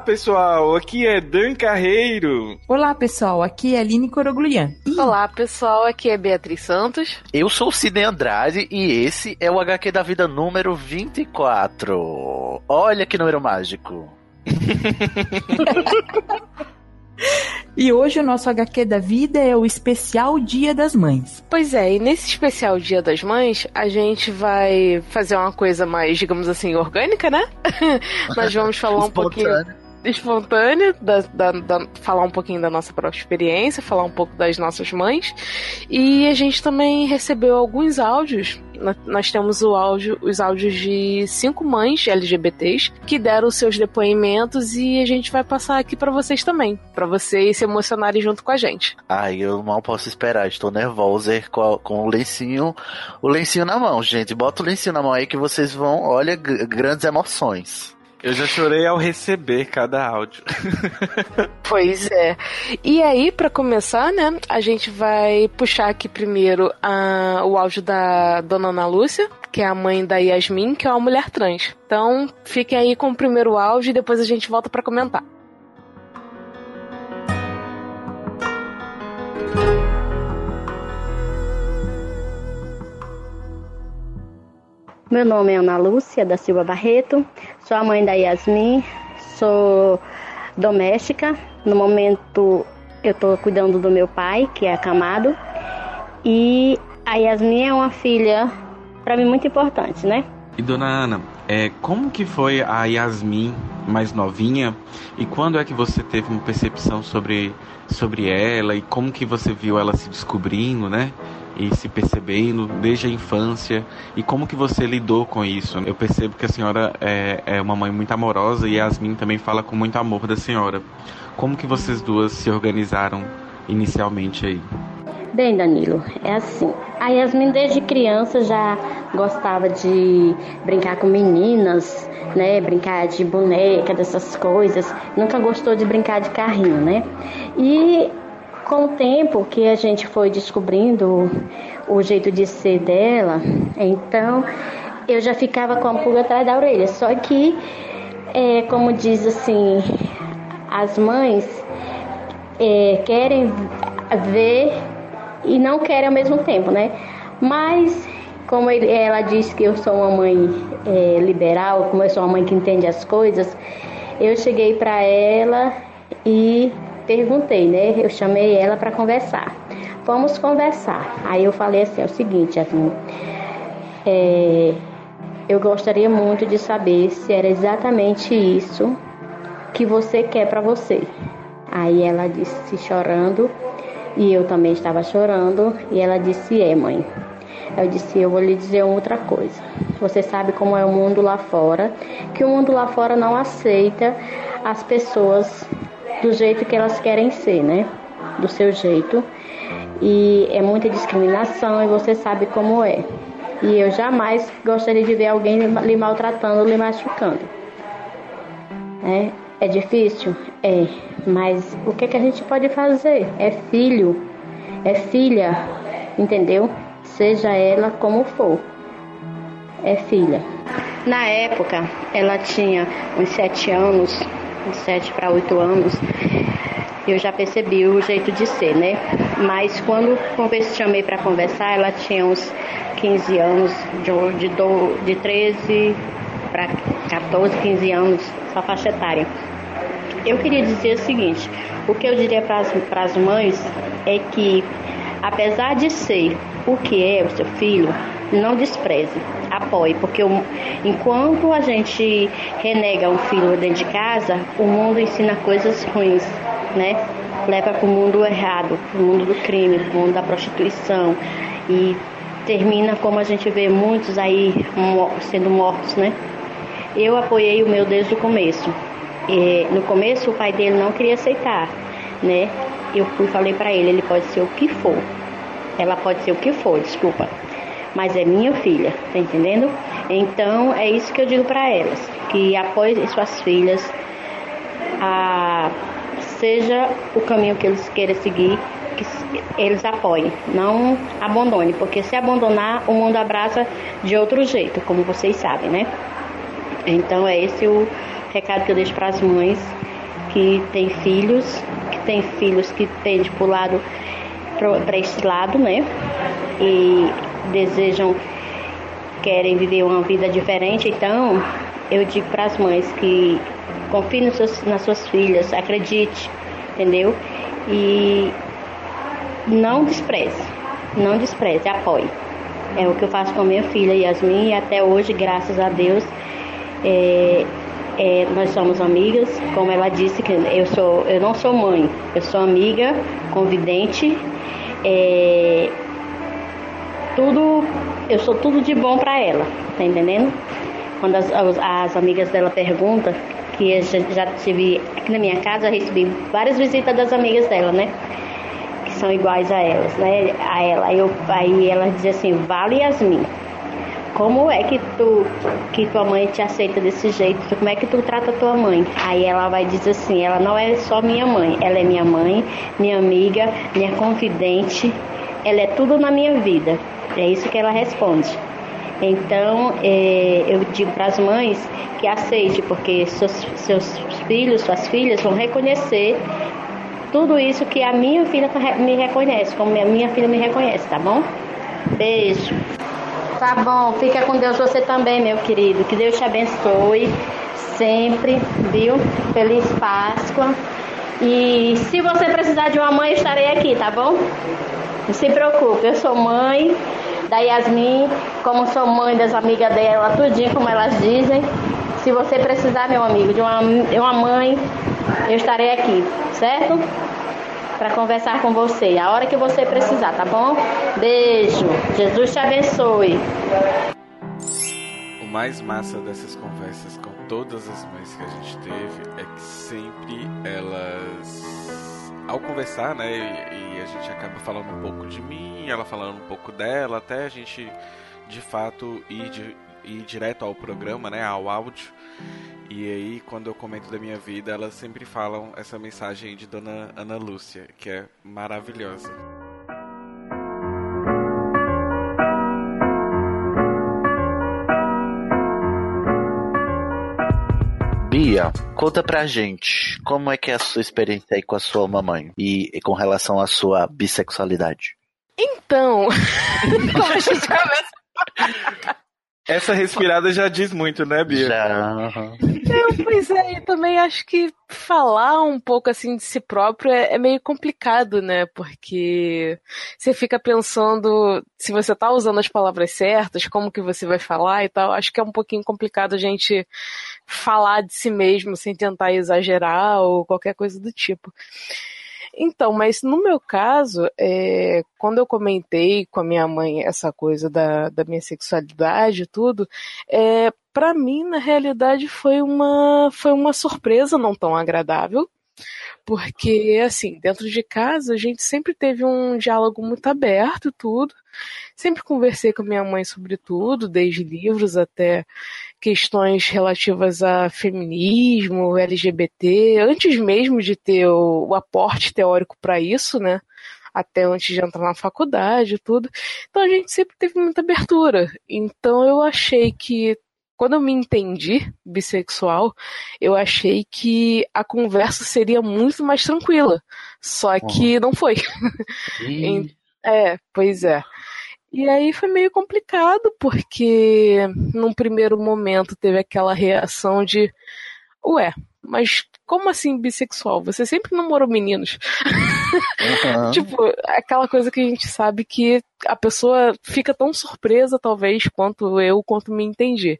Olá pessoal, aqui é Dan Carreiro. Olá, pessoal. Aqui é Aline Coroglian. Olá, pessoal. Aqui é Beatriz Santos. Eu sou o Sidney Andrade e esse é o HQ da vida número 24. Olha que número mágico. E hoje o nosso HQ da vida é o especial Dia das Mães. Pois é, e nesse especial Dia das Mães, a gente vai fazer uma coisa mais, digamos assim, orgânica, né? Nós vamos falar um pouquinho Espontâneo, da, da- da- falar um pouquinho da nossa própria experiência, falar um pouco das nossas mães. E a gente também recebeu alguns áudios. Nós temos o áudio, os áudios de cinco mães LGBTs que deram seus depoimentos e a gente vai passar aqui pra vocês também, Pra vocês se emocionarem junto com a gente. Ai, eu mal posso esperar, estou nervosa com, a- com o lencinho, o lencinho na mão, gente. Bota o lencinho na mão aí que vocês vão, olha, grandes emoções. Eu já chorei ao receber cada áudio. Pois é. E aí, pra começar, né, a gente vai puxar aqui primeiro a- o áudio da dona Ana Lúcia, que é a mãe da Yasmin, que é uma mulher trans. Então, fiquem aí com o primeiro áudio e depois a gente volta pra comentar. Meu nome é Ana Lúcia da Silva Barreto, sou a mãe da Yasmin, sou doméstica. No momento eu estou cuidando do meu pai, que é acamado, e a Yasmin é uma filha para mim muito importante, né? E dona Ana, é, como que foi a Yasmin mais novinha e quando é que você teve uma percepção sobre, sobre ela e como que você viu ela se descobrindo, né? E se percebendo desde a infância e como que você lidou com isso? Eu percebo que a senhora é, é uma mãe muito amorosa e Yasmin também fala com muito amor da senhora. Como que vocês duas se organizaram inicialmente aí? Bem, Danilo, é assim. A Yasmin desde criança já gostava de brincar com meninas, né? Brincar de boneca, dessas coisas. Nunca gostou de brincar de carrinho, né? E com o tempo que a gente foi descobrindo o jeito de ser dela, então eu já ficava com a pulga atrás da orelha. Só que, é, como diz assim, as mães é, querem ver e não querem ao mesmo tempo, né? Mas como ele- ela disse que eu sou uma mãe é, liberal, como eu sou uma mãe que entende as coisas, eu cheguei para ela e perguntei, né? Eu chamei ela para conversar. Vamos conversar. Aí eu falei assim, é o seguinte, assim, é, eu gostaria muito de saber se era exatamente isso que você quer para você. Aí ela disse chorando e eu também estava chorando e ela disse é mãe. Eu disse eu vou lhe dizer outra coisa. Você sabe como é o mundo lá fora, que o mundo lá fora não aceita as pessoas do jeito que elas querem ser, né? Do seu jeito. E é muita discriminação e você sabe como é. E eu jamais gostaria de ver alguém lhe maltratando, lhe machucando. É, é difícil? É. Mas o que, que a gente pode fazer? É filho, é filha, entendeu? Seja ela como for. É filha. Na época, ela tinha uns sete anos, uns sete para oito anos. Eu já percebi o jeito de ser, né? Mas quando converse- chamei para conversar, ela tinha uns 15 anos, de, de, de 13 para 14, 15 anos, sua faixa etária. Eu queria dizer o seguinte: o que eu diria para as mães é que, apesar de ser o que é o seu filho, não despreze, apoie, porque enquanto a gente renega um filho dentro de casa, o mundo ensina coisas ruins, né? Leva para o mundo errado, para o mundo do crime, para o mundo da prostituição e termina como a gente vê muitos aí sendo mortos, né? Eu apoiei o meu desde o começo. E, no começo o pai dele não queria aceitar, né? Eu fui falei para ele, ele pode ser o que for. Ela pode ser o que for, desculpa. Mas é minha filha, tá entendendo? Então é isso que eu digo para elas, que apoiem suas filhas, a, seja o caminho que eles queiram seguir, que eles apoiem, não abandonem, porque se abandonar, o mundo abraça de outro jeito, como vocês sabem, né? Então é esse o recado que eu deixo para as mães que têm filhos, que têm filhos que tendem para o lado para esse lado, né? E desejam, querem viver uma vida diferente. Então, eu digo para as mães que confie nas suas filhas, acredite, entendeu? E não despreze, não despreze, apoie. É o que eu faço com a minha filha Yasmin e até hoje, graças a Deus, é, é, nós somos amigas. Como ela disse que eu sou, eu não sou mãe, eu sou amiga, convidente. é, tudo, eu sou tudo de bom para ela, tá entendendo? Quando as, as, as amigas dela perguntam, que eu já, já tive aqui na minha casa, eu recebi várias visitas das amigas dela, né? Que são iguais a elas, né? A ela. Eu, aí ela diz assim, vale Yasmin. Como é que tu que tua mãe te aceita desse jeito? Como é que tu trata tua mãe? Aí ela vai dizer assim, ela não é só minha mãe, ela é minha mãe, minha amiga, minha confidente, ela é tudo na minha vida. É isso que ela responde. Então, é, eu digo para as mães que aceite, porque seus, seus filhos, suas filhas vão reconhecer tudo isso que a minha filha me reconhece, como a minha filha me reconhece, tá bom? Beijo. Tá bom, fica com Deus você também, meu querido. Que Deus te abençoe sempre, viu? Feliz Páscoa. E se você precisar de uma mãe, estarei aqui, tá bom? Não se preocupe, eu sou mãe da Yasmin, como sou mãe das amigas dela, tudinho como elas dizem. Se você precisar, meu amigo, de uma, de uma mãe, eu estarei aqui, certo? Para conversar com você, a hora que você precisar, tá bom? Beijo, Jesus te abençoe. O mais massa dessas conversas com todas as mães que a gente teve é que sempre elas, ao conversar, né, e, e a gente acaba falando um pouco de mim, ela falando um pouco dela, até a gente de fato ir, de, ir direto ao programa, né, ao áudio. E aí, quando eu comento da minha vida, elas sempre falam essa mensagem de Dona Ana Lúcia, que é maravilhosa. Bia, conta pra gente como é que é a sua experiência aí com a sua mamãe e, e com relação à sua bissexualidade. Então, como a gente começa Essa respirada já diz muito, né, Bia? Já. Não, pois é, e também acho que falar um pouco assim de si próprio é, é meio complicado, né? Porque você fica pensando se você tá usando as palavras certas, como que você vai falar e tal. Acho que é um pouquinho complicado a gente falar de si mesmo sem tentar exagerar ou qualquer coisa do tipo. Então, mas no meu caso, é, quando eu comentei com a minha mãe essa coisa da, da minha sexualidade e tudo, é, para mim, na realidade, foi uma, foi uma surpresa não tão agradável. Porque, assim, dentro de casa a gente sempre teve um diálogo muito aberto tudo. Sempre conversei com a minha mãe sobre tudo, desde livros até questões relativas a feminismo, LGBT, antes mesmo de ter o, o aporte teórico para isso, né? Até antes de entrar na faculdade e tudo. Então a gente sempre teve muita abertura. Então eu achei que quando eu me entendi bissexual, eu achei que a conversa seria muito mais tranquila. Só que não foi. Ih, É, pois é. E aí foi meio complicado, porque num primeiro momento teve aquela reação de ué, mas como assim bissexual? Você sempre namorou meninos. Aham. Tipo, aquela coisa que a gente sabe que a pessoa fica tão surpresa, talvez, quanto eu, quanto me entendi.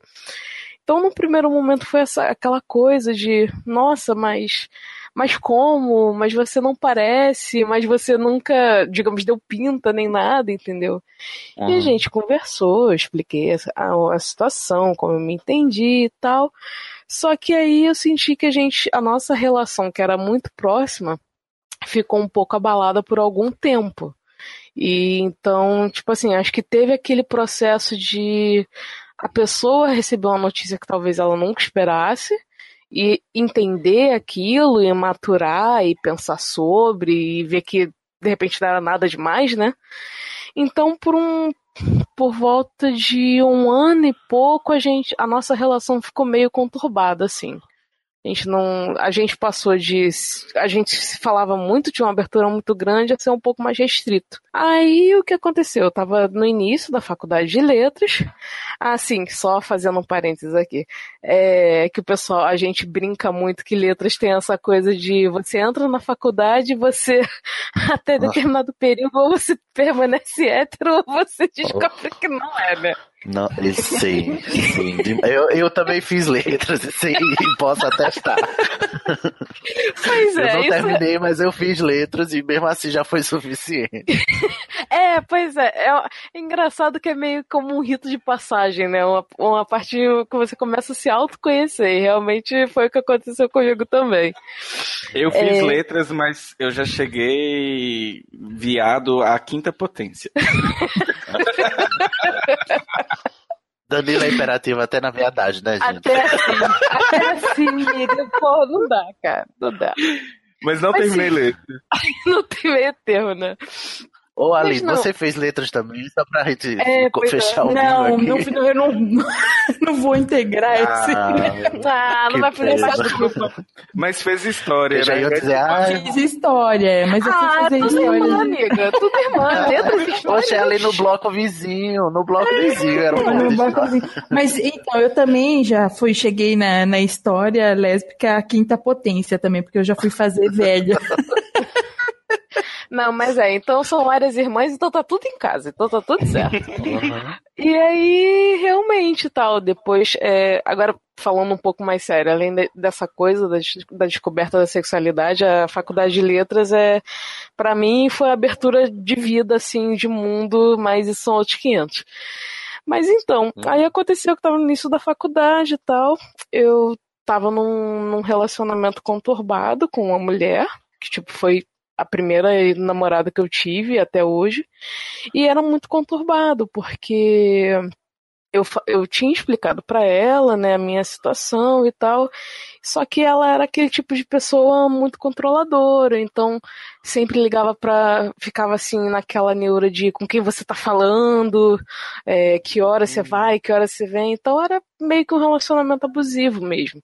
Então, no primeiro momento foi essa, aquela coisa de, nossa, mas, mas como? Mas você não parece, mas você nunca, digamos, deu pinta nem nada, entendeu? E a Uhum. gente conversou, eu expliquei a, a situação, como eu me entendi e tal. Só que aí eu senti que a gente, a nossa relação, que era muito próxima, ficou um pouco abalada por algum tempo. E então, tipo assim, acho que teve aquele processo de a pessoa receber uma notícia que talvez ela nunca esperasse e entender aquilo e maturar e pensar sobre e ver que de repente não era nada demais, né? Então, por um por volta de um ano e pouco, a gente a nossa relação ficou meio conturbada assim. A gente não, a gente passou de, a gente se falava muito de uma abertura muito grande a ser um pouco mais restrito. Aí o que aconteceu? Eu tava no início da faculdade de letras, assim, só fazendo um parênteses aqui, é que o pessoal, a gente brinca muito que letras tem essa coisa de você entra na faculdade e você até determinado período ou você permanece hétero ou você descobre que não é, né? Não, eu sei, sim. Eu, eu também fiz letras, sim, posso atestar. Pois Eu é, não isso é- terminei, mas eu fiz letras e mesmo assim já foi suficiente. É, pois é, é, é engraçado que é meio como um rito de passagem, né? Uma, uma parte que você começa a se autoconhecer. E realmente foi o que aconteceu comigo também. Eu fiz É. letras, mas eu já cheguei viado à quinta potência. Danilo é imperativo até na verdade, né, gente? Até assim, até assim, amiga, pô, não dá, cara, não dá. Mas não Mas terminei. Não tem meio termo, né? Ô, não. você fez letras também, só pra gente É, é. fechar o Não, aqui. não, eu não, não vou integrar esse. Ah, não vai poder desculpa. Mas fez história, Eu já né? ia dizer, ah, Eu fiz história, mas eu fui Ah, fazer tudo irmã, história. amiga. Tudo irmã. Letras e história. Oxe, ali no bloco vizinho, no bloco vizinho, era um monte de fazer. Mas então, eu também já fui, cheguei na, na história lésbica a quinta potência também, porque eu já fui fazer velha. Não, mas é, então são várias irmãs, então tá tudo em casa, então tá tudo certo. Uhum. E aí, realmente, tal, depois, é, agora falando um pouco mais sério, além de- dessa coisa da, da descoberta da sexualidade, a faculdade de letras é, para mim, foi a abertura de vida, assim, de mundo, mas isso são outros 500. Mas então, aí aconteceu que eu tava no início da faculdade e tal, eu tava num, num relacionamento conturbado com uma mulher, que, tipo, foi a primeira namorada que eu tive até hoje, e era muito conturbado, porque eu, eu tinha explicado pra ela, né, a minha situação e tal, só que ela era aquele tipo de pessoa muito controladora, então sempre ligava pra. ficava assim naquela neura de com quem você tá falando, é, que hora você vai, que hora você vem, então era meio que um relacionamento abusivo mesmo.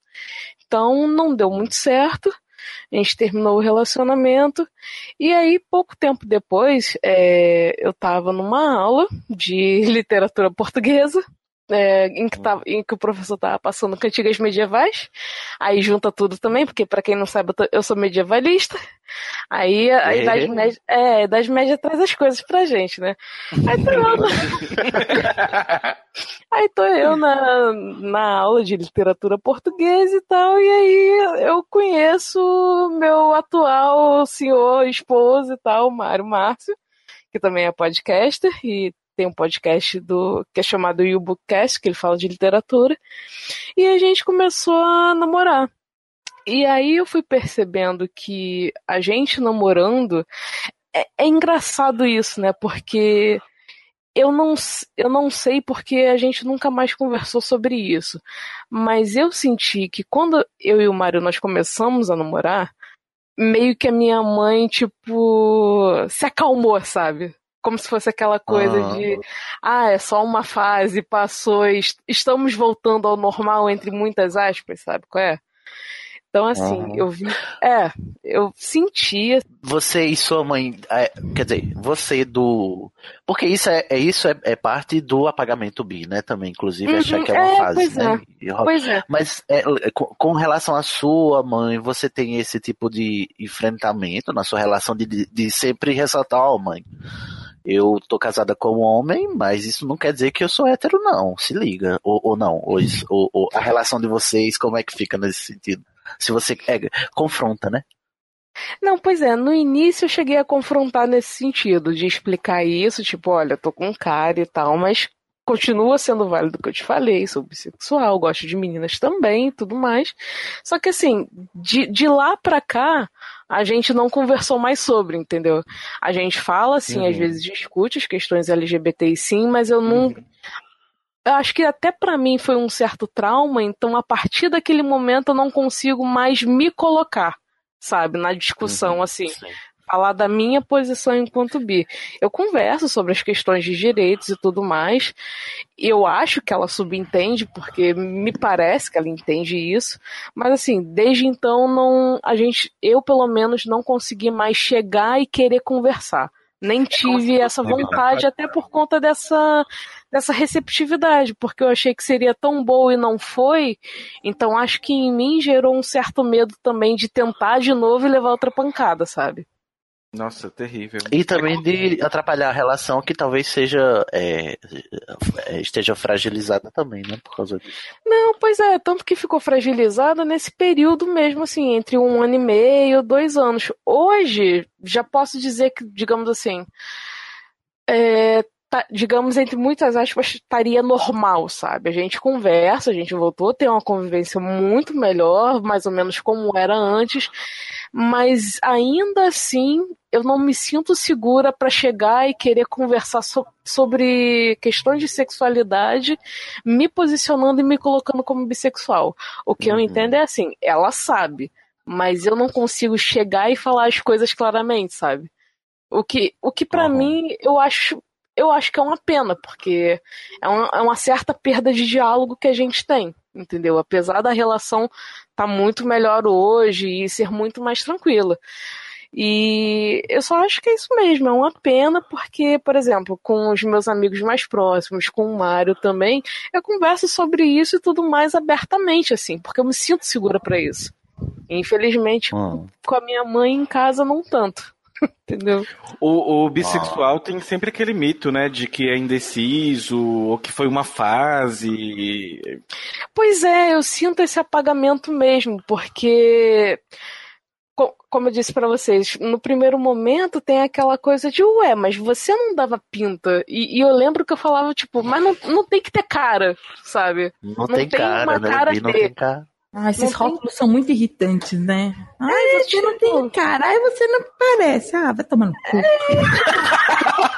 Então não deu muito certo. A gente terminou o relacionamento. E aí, pouco tempo depois, é, eu estava numa aula de literatura portuguesa. É, em, que tava- em que o professor estava passando cantigas medievais, aí junta tudo também, porque para quem não sabe, eu, tô- eu sou medievalista. Aí a, a É. Idade Média, é, a Idade Média traz as coisas pra gente, né? Aí tô eu na, aí tô eu na, na aula de literatura portuguesa e tal, e aí eu conheço meu atual senhor, esposo e tal, Mário Márcio, que também é podcaster e tem um podcast do que é chamado YouBookcast, que ele fala de literatura. E a gente começou a namorar. E aí eu fui percebendo que a gente namorando é, é engraçado isso, né? Porque eu não, eu não sei porque a gente nunca mais conversou sobre isso. Mas eu senti que quando eu e o Mário nós começamos a namorar, meio que a minha mãe, tipo, se acalmou, sabe? Como se fosse aquela coisa Ah. de, ah, é só uma fase, passou, est- estamos voltando ao normal, entre muitas aspas, sabe qual é? Então, assim, Aham. eu vi. É, eu sentia. Você e sua mãe, é, quer dizer, você do. Porque isso é, é isso é, é parte do apagamento bi, né? Também, inclusive, Uhum, achar que é uma é, fase, pois né? Rola- Pois é. Mas é, com, com relação à sua mãe, você tem esse tipo de enfrentamento na sua relação de, de, de sempre ressaltar, ó, mãe, eu tô casada com um homem, mas isso não quer dizer que eu sou hétero, não. Se liga. Ou, ou não. Ou, ou- ou a relação de vocês, como é que fica nesse sentido? Se você é, confronta, né? Não, pois é, no início eu cheguei a confrontar nesse sentido, de explicar isso, tipo, olha, eu tô com um cara e tal, mas continua sendo válido o que eu te falei, sou bissexual, gosto de meninas também e tudo mais. Só que assim, de, de lá pra cá, a gente não conversou mais sobre, entendeu? A gente fala, assim, Uhum. às vezes discute as questões LGBTI sim, mas eu não. Eu acho que até pra mim foi um certo trauma, então a partir daquele momento eu não consigo mais me colocar, sabe, na discussão, assim, falar da minha posição enquanto bi. Eu converso sobre as questões de direitos e tudo mais. Eu acho que ela subentende, porque me parece que ela entende isso. Mas assim, desde então não, a gente, eu pelo menos não consegui mais chegar e querer conversar. Nem tive essa vontade, até por conta dessa, dessa receptividade, porque eu achei que seria tão boa e não foi. Então acho que em mim gerou um certo medo também de tentar de novo e levar outra pancada, sabe? Nossa, terrível. E também de atrapalhar a relação que talvez seja é, é, esteja fragilizada também, né? Por causa disso. Não, pois é, tanto que ficou fragilizada nesse período mesmo, assim, entre um ano e meio, dois anos. Hoje, já posso dizer que, digamos assim, é, tá- digamos, entre muitas aspas, estaria normal, sabe? A gente conversa, a gente voltou a ter uma convivência muito melhor, mais ou menos como era antes, mas ainda assim eu não me sinto segura para chegar e querer conversar so- sobre questões de sexualidade, me posicionando e me colocando como bissexual. O que eu entendo é assim, ela sabe, mas eu não consigo chegar e falar as coisas claramente, sabe? O que, o que para mim eu acho, eu acho que é uma pena, porque é uma, é uma certa perda de diálogo que a gente tem, entendeu? Apesar da relação tá muito melhor hoje e ser muito mais tranquila. E eu só acho que é isso mesmo, é uma pena, porque, por exemplo, com os meus amigos mais próximos, com o Mário também, eu converso sobre isso e tudo mais abertamente, assim, porque eu me sinto segura pra isso. Infelizmente, com a minha mãe em casa, não tanto. Entendeu? O, o bissexual tem sempre aquele mito, né, de que é indeciso, ou que foi uma fase. Pois é, eu sinto esse apagamento mesmo, porque co- como eu disse pra vocês, no primeiro momento tem aquela coisa de, ué, mas você não dava pinta. E, e eu lembro que eu falava, tipo, mas não, não tem que ter cara, sabe? Não, tem, cara, né? Bi não tem cara. Ah, esses Não tem- rótulos são muito irritantes, né? Ai, você não tem cara, ai, você não parece. Ah, vai tomar no cu.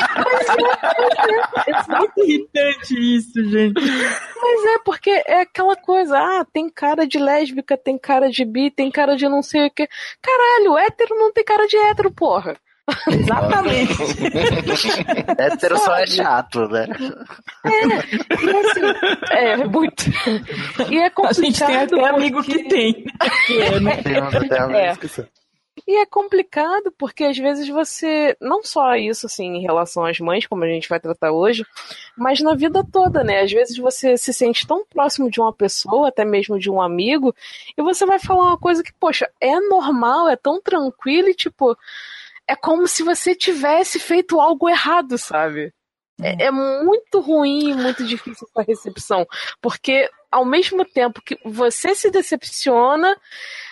É muito irritante isso, gente. Mas é porque é aquela coisa, ah, tem cara de lésbica, tem cara de bi, tem cara de não sei o que. Caralho, hétero não tem cara de hétero, porra. Exatamente. Hétero só é chato, né? E assim, é, muito. E é A complicado. gente tem até amigo que tem. Tem uns até amigos É. que. E é complicado porque às vezes você, não só isso assim em relação às mães, como a gente vai tratar hoje, mas na vida toda, né? Às vezes você se sente tão próximo de uma pessoa, até mesmo de um amigo, e você vai falar uma coisa que, poxa, é normal, é tão tranquilo e tipo, é como se você tivesse feito algo errado, sabe? É, é muito ruim e muito difícil essa recepção, porque ao mesmo tempo que você se decepciona,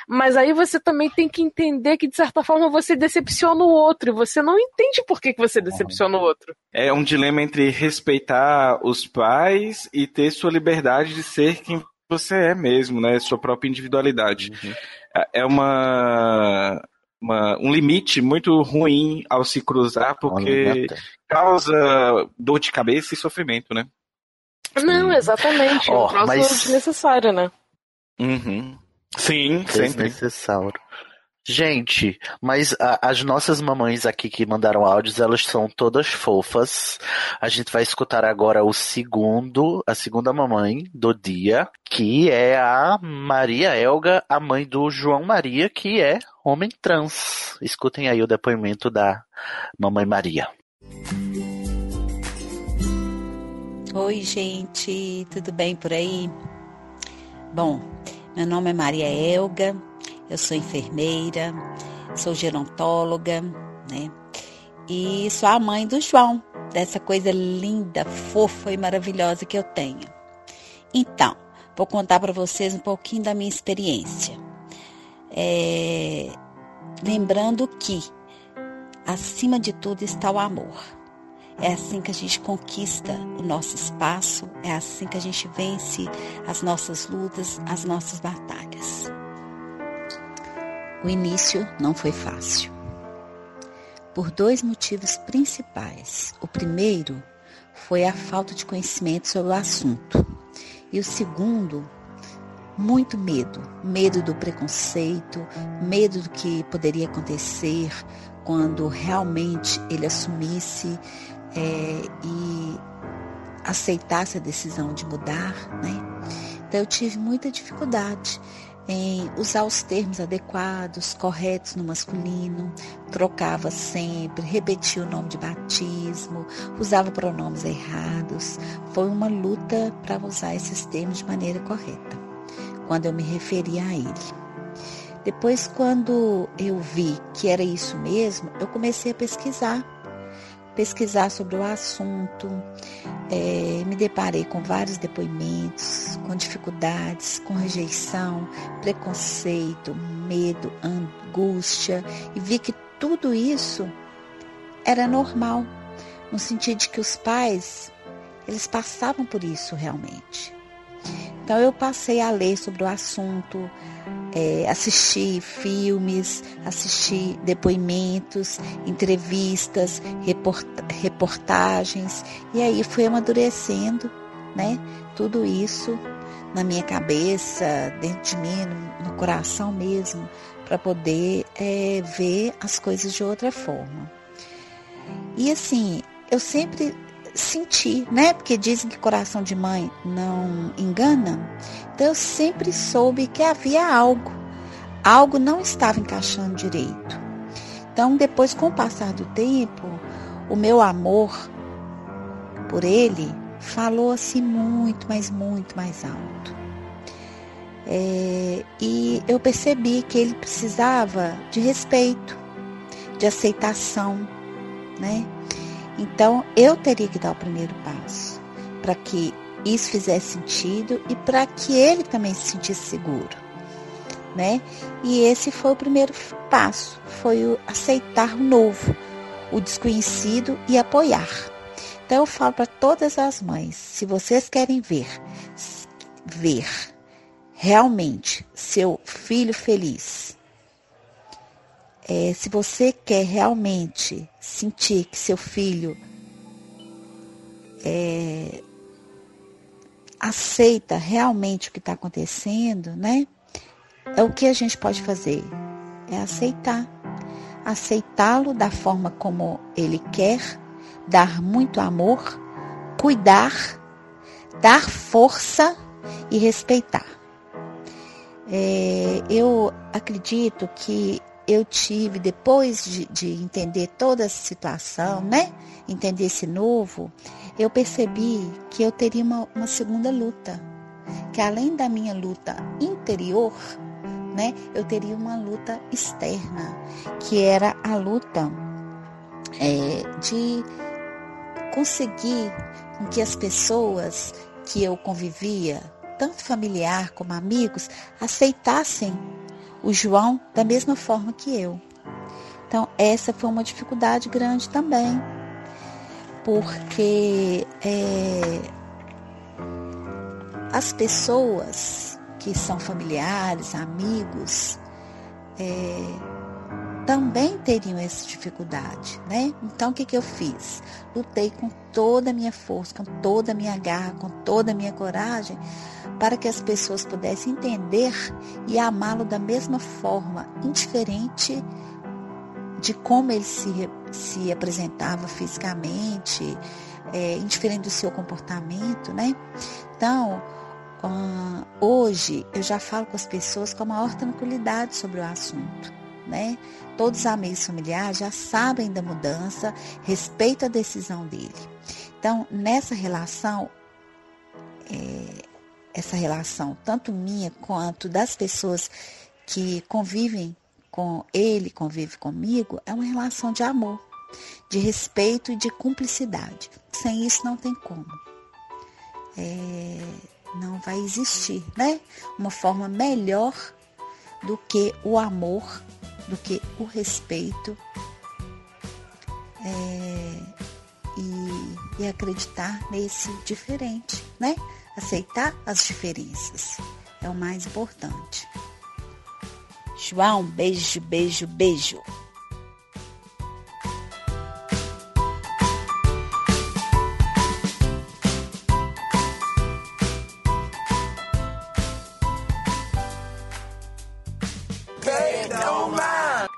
mas aí você também tem que entender que de certa forma você decepciona o outro, e você não entende por que, que você decepciona o outro. É um dilema entre respeitar os pais e ter sua liberdade de ser quem você é mesmo, né? Sua própria individualidade. É- É uma, uma- um limite muito ruim ao se cruzar, porque causa dor de cabeça e sofrimento, né? Não, exatamente, é um mas- desnecessário, né? Uhum. Sim, sempre. Desnecessário. Gente, mas a- as nossas mamães aqui que mandaram áudios, elas são todas fofas. A gente vai escutar agora o segundo, a segunda mamãe do dia, que é a Maria Elga, a mãe do João Maria, que é homem trans. Escutem aí o depoimento da mamãe Maria. Oi, gente, tudo bem por aí? Bom, meu nome é Maria Elga, eu sou enfermeira, sou gerontóloga, né? E sou a mãe do João, dessa coisa linda, fofa e maravilhosa que eu tenho. Então, vou contar para vocês um pouquinho da minha experiência. É, Lembrando que, acima de tudo, está o amor. É assim que a gente conquista o nosso espaço, é assim que a gente vence as nossas lutas, as nossas batalhas. O início não foi fácil. Por dois motivos principais. O primeiro foi a falta de conhecimento sobre o assunto. E o segundo, muito medo. Medo do preconceito, medo do que poderia acontecer quando realmente ele assumisse é, e aceitasse a decisão de mudar, né? Então eu tive muita dificuldade em usar os termos adequados, corretos no masculino, trocava sempre, repetia o nome de batismo, usava pronomes errados. Foi uma luta para usar esses termos de maneira correta, quando eu me referia a ele. Depois, quando eu vi que era isso mesmo, eu comecei a pesquisar pesquisar sobre o assunto, é, me deparei com vários depoimentos, com dificuldades, com rejeição, preconceito, medo, angústia, e vi que tudo isso era normal, no sentido de que os pais, eles passavam por isso realmente. Então eu passei a ler sobre o assunto, é, filmes, assistir depoimentos, entrevistas, report- reportagens, e aí fui amadurecendo, né? Tudo isso na minha cabeça, dentro de mim, no, no coração mesmo, para poder é, ver as coisas de outra forma. E assim, eu sempre senti, né? Porque dizem que coração de mãe não engana. Então eu sempre soube que havia algo. Algo não estava encaixando direito. Então, depois, com o passar do tempo, o meu amor por ele falou assim muito, mas muito mais alto. É, e eu percebi que ele precisava de respeito, de aceitação, né? Então eu teria que dar o primeiro passo para que isso fizesse sentido e para que ele também se sentisse seguro, né? E esse foi o primeiro passo, foi o aceitar o novo, o desconhecido e apoiar. Então eu falo para todas as mães, se vocês querem ver, ver realmente seu filho feliz, é, se você quer realmente sentir que seu filho é, aceita realmente o que está acontecendo, né? É o que a gente pode fazer? É aceitar. Aceitá-lo da forma como ele quer, dar muito amor, cuidar, dar força e respeitar. É, eu acredito que eu tive, depois de, de entender toda essa situação, né? Entender esse novo, eu percebi que eu teria uma, uma segunda luta. Que além da minha luta interior, né? Eu teria uma luta externa, que era a luta é, de conseguir que as pessoas que eu convivia, tanto familiar como amigos, aceitassem o João da mesma forma que eu. Então, essa foi uma dificuldade grande também, porque é, as pessoas que são familiares, amigos, é, também teriam essa dificuldade, né? Então o que, que eu fiz? Lutei com toda a minha força, com toda a minha garra, com toda a minha coragem, para que as pessoas pudessem entender e amá-lo da mesma forma, indiferente de como ele se, se apresentava fisicamente, é, indiferente do seu comportamento, né? Então, uh, hoje eu já falo com as pessoas com a maior tranquilidade sobre o assunto, né? Todos os amigos familiares já sabem da mudança, respeitam a decisão dele. Então, nessa relação, é, essa relação, tanto minha quanto das pessoas que convivem com ele, convive comigo, é uma relação de amor, de respeito e de cumplicidade. Sem isso não tem como. É, não vai existir, né? Uma forma melhor do que o amor, do que o respeito é, e, e acreditar nesse diferente, né? Aceitar as diferenças é o mais importante. João, beijo, beijo, beijo.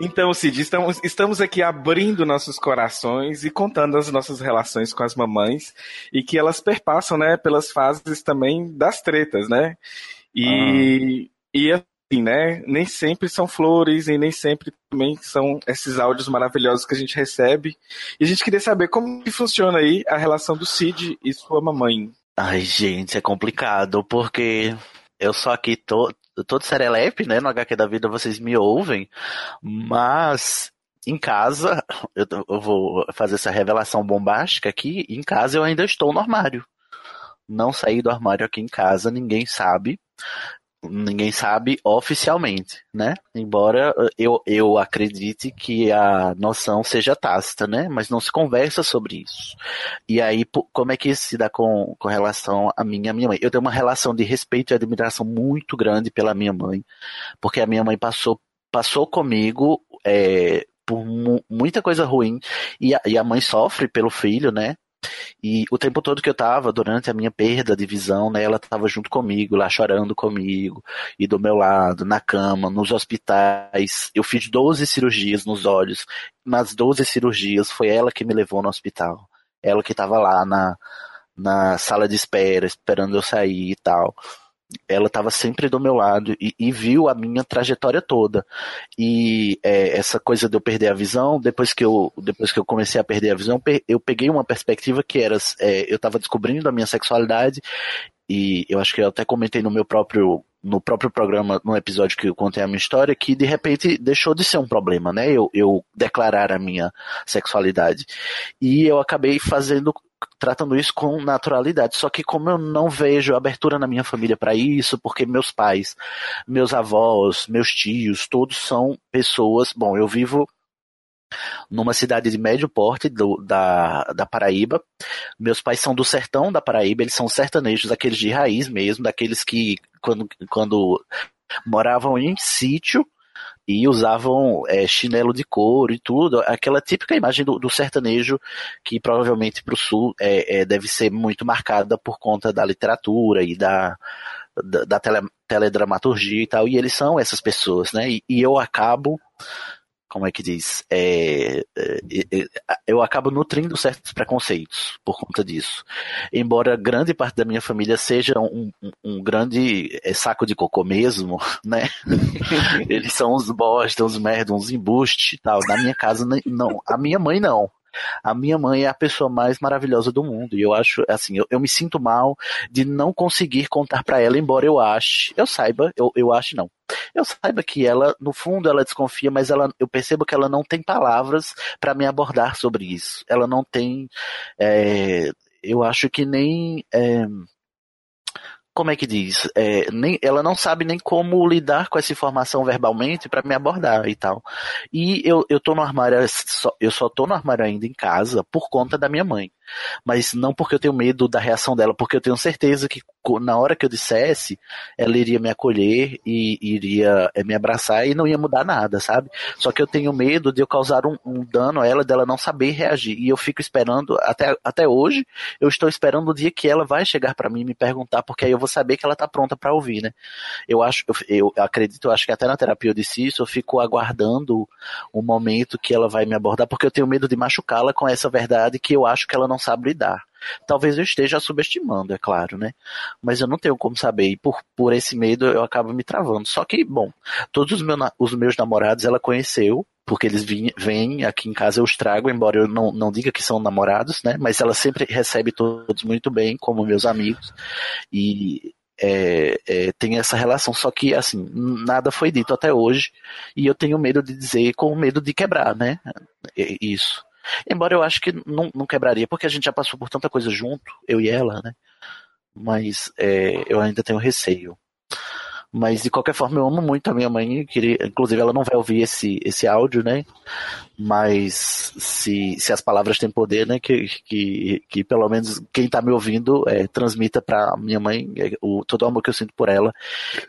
Então, Cid, estamos, estamos aqui abrindo nossos corações e contando as nossas relações com as mamães e que elas perpassam, né, pelas fases também das tretas, né? E, ah. e assim, né, nem sempre são flores e nem sempre também são esses áudios maravilhosos que a gente recebe. E a gente queria saber como que funciona aí a relação do Cid e sua mamãe. Ai, gente, é complicado, porque eu só aqui tô, todo serelepe, né? No HQ da vida vocês me ouvem, mas em casa, eu, eu vou fazer essa revelação bombástica aqui, em casa eu ainda estou no armário. Não saí do armário aqui em casa, ninguém sabe ninguém sabe oficialmente, né? Embora eu, eu acredite que a noção seja tácita, né? Mas não se conversa sobre isso. E aí, como é que isso se dá com, com relação a mim e a minha mãe? Eu tenho uma relação de respeito e admiração muito grande pela minha mãe, porque a minha mãe passou, passou comigo é, por mu muita coisa ruim e a, e a mãe sofre pelo filho, né? E o tempo todo que eu tava, durante a minha perda de visão, né, ela tava junto comigo, lá chorando comigo, e do meu lado, na cama, nos hospitais. Eu fiz 12 cirurgias nos olhos. Nas 12 cirurgias, foi ela que me levou no hospital. Ela que tava lá na, na sala de espera, esperando eu sair e tal ela estava sempre do meu lado e, e, viu a minha trajetória toda. E é, essa coisa de eu perder a visão, depois que eu, depois que eu comecei a perder a visão, eu peguei uma perspectiva que era, é, eu estava descobrindo a minha sexualidade e eu acho que eu até comentei no meu próprio no próprio programa, no episódio que eu contei a minha história, que de repente deixou de ser um problema, né? Eu, eu declarar a minha sexualidade. E eu acabei fazendo tratando isso com naturalidade. Só que como eu não vejo abertura na minha família para isso, porque meus pais, meus avós, meus tios, todos são pessoas. Bom, eu vivo numa cidade de médio porte do, da, da Paraíba. Meus pais são do sertão da Paraíba, eles são sertanejos, aqueles de raiz mesmo, daqueles que quando, quando moravam em sítio e usavam é, chinelo de couro e tudo, aquela típica imagem do, do sertanejo que provavelmente para o sul é, é, deve ser muito marcada por conta da literatura e da, da, da tele, teledramaturgia e tal, e eles são essas pessoas, né? E, e eu acabo como é que diz? É, é, é, eu acabo nutrindo certos preconceitos por conta disso. Embora grande parte da minha família seja um, um, um grande é, saco de cocô mesmo, né? Eles são uns bosta, uns merda, uns embuste e tal. Na minha casa, não. A minha mãe não. A minha mãe é a pessoa mais maravilhosa do mundo. E eu acho, assim, eu, eu me sinto mal de não conseguir contar para ela, embora eu ache, eu saiba, eu, eu acho não. Eu saiba que ela, no fundo, ela desconfia, mas ela, eu percebo que ela não tem palavras para me abordar sobre isso. Ela não tem, é, eu acho que nem, é, como é que diz? É, nem, ela não sabe nem como lidar com essa informação verbalmente para me abordar e tal. E eu, eu tô no armário, eu só tô no armário ainda em casa por conta da minha mãe. Mas não porque eu tenho medo da reação dela, porque eu tenho certeza que na hora que eu dissesse, ela iria me acolher e iria eh, me abraçar e não ia mudar nada, sabe? Só que eu tenho medo de eu causar um, um dano a ela, dela não saber reagir. E eu fico esperando, até, até hoje, eu estou esperando o dia que ela vai chegar pra mim e me perguntar, porque aí eu vou saber que ela tá pronta pra ouvir, né? Eu acho, eu, eu acredito, eu acho que até na terapia eu disse isso, eu fico aguardando o momento que ela vai me abordar, porque eu tenho medo de machucá-la com essa verdade que eu acho que ela não lidar. Talvez eu esteja subestimando, é claro, né? Mas eu não tenho como saber, e por, por esse medo eu acabo me travando. Só que, bom, todos os, meu, os meus namorados ela conheceu, porque eles vim- vêm aqui em casa, eu os trago, embora eu não, não diga que são namorados, né? Mas ela sempre recebe todos muito bem, como meus amigos, e é, é, tem essa relação. Só que, assim, nada foi dito até hoje, e eu tenho medo de dizer com medo de quebrar, né? Isso. Embora eu acho que não, não quebraria, porque a gente já passou por tanta coisa junto, eu e ela, né? Mas é, eu ainda tenho receio. Mas de qualquer forma, eu amo muito a minha mãe. Queria, inclusive, ela não vai ouvir esse, esse áudio, né? Mas se, se as palavras têm poder, né? Que, que, que pelo menos quem tá me ouvindo é, transmita pra minha mãe é, o, todo o amor que eu sinto por ela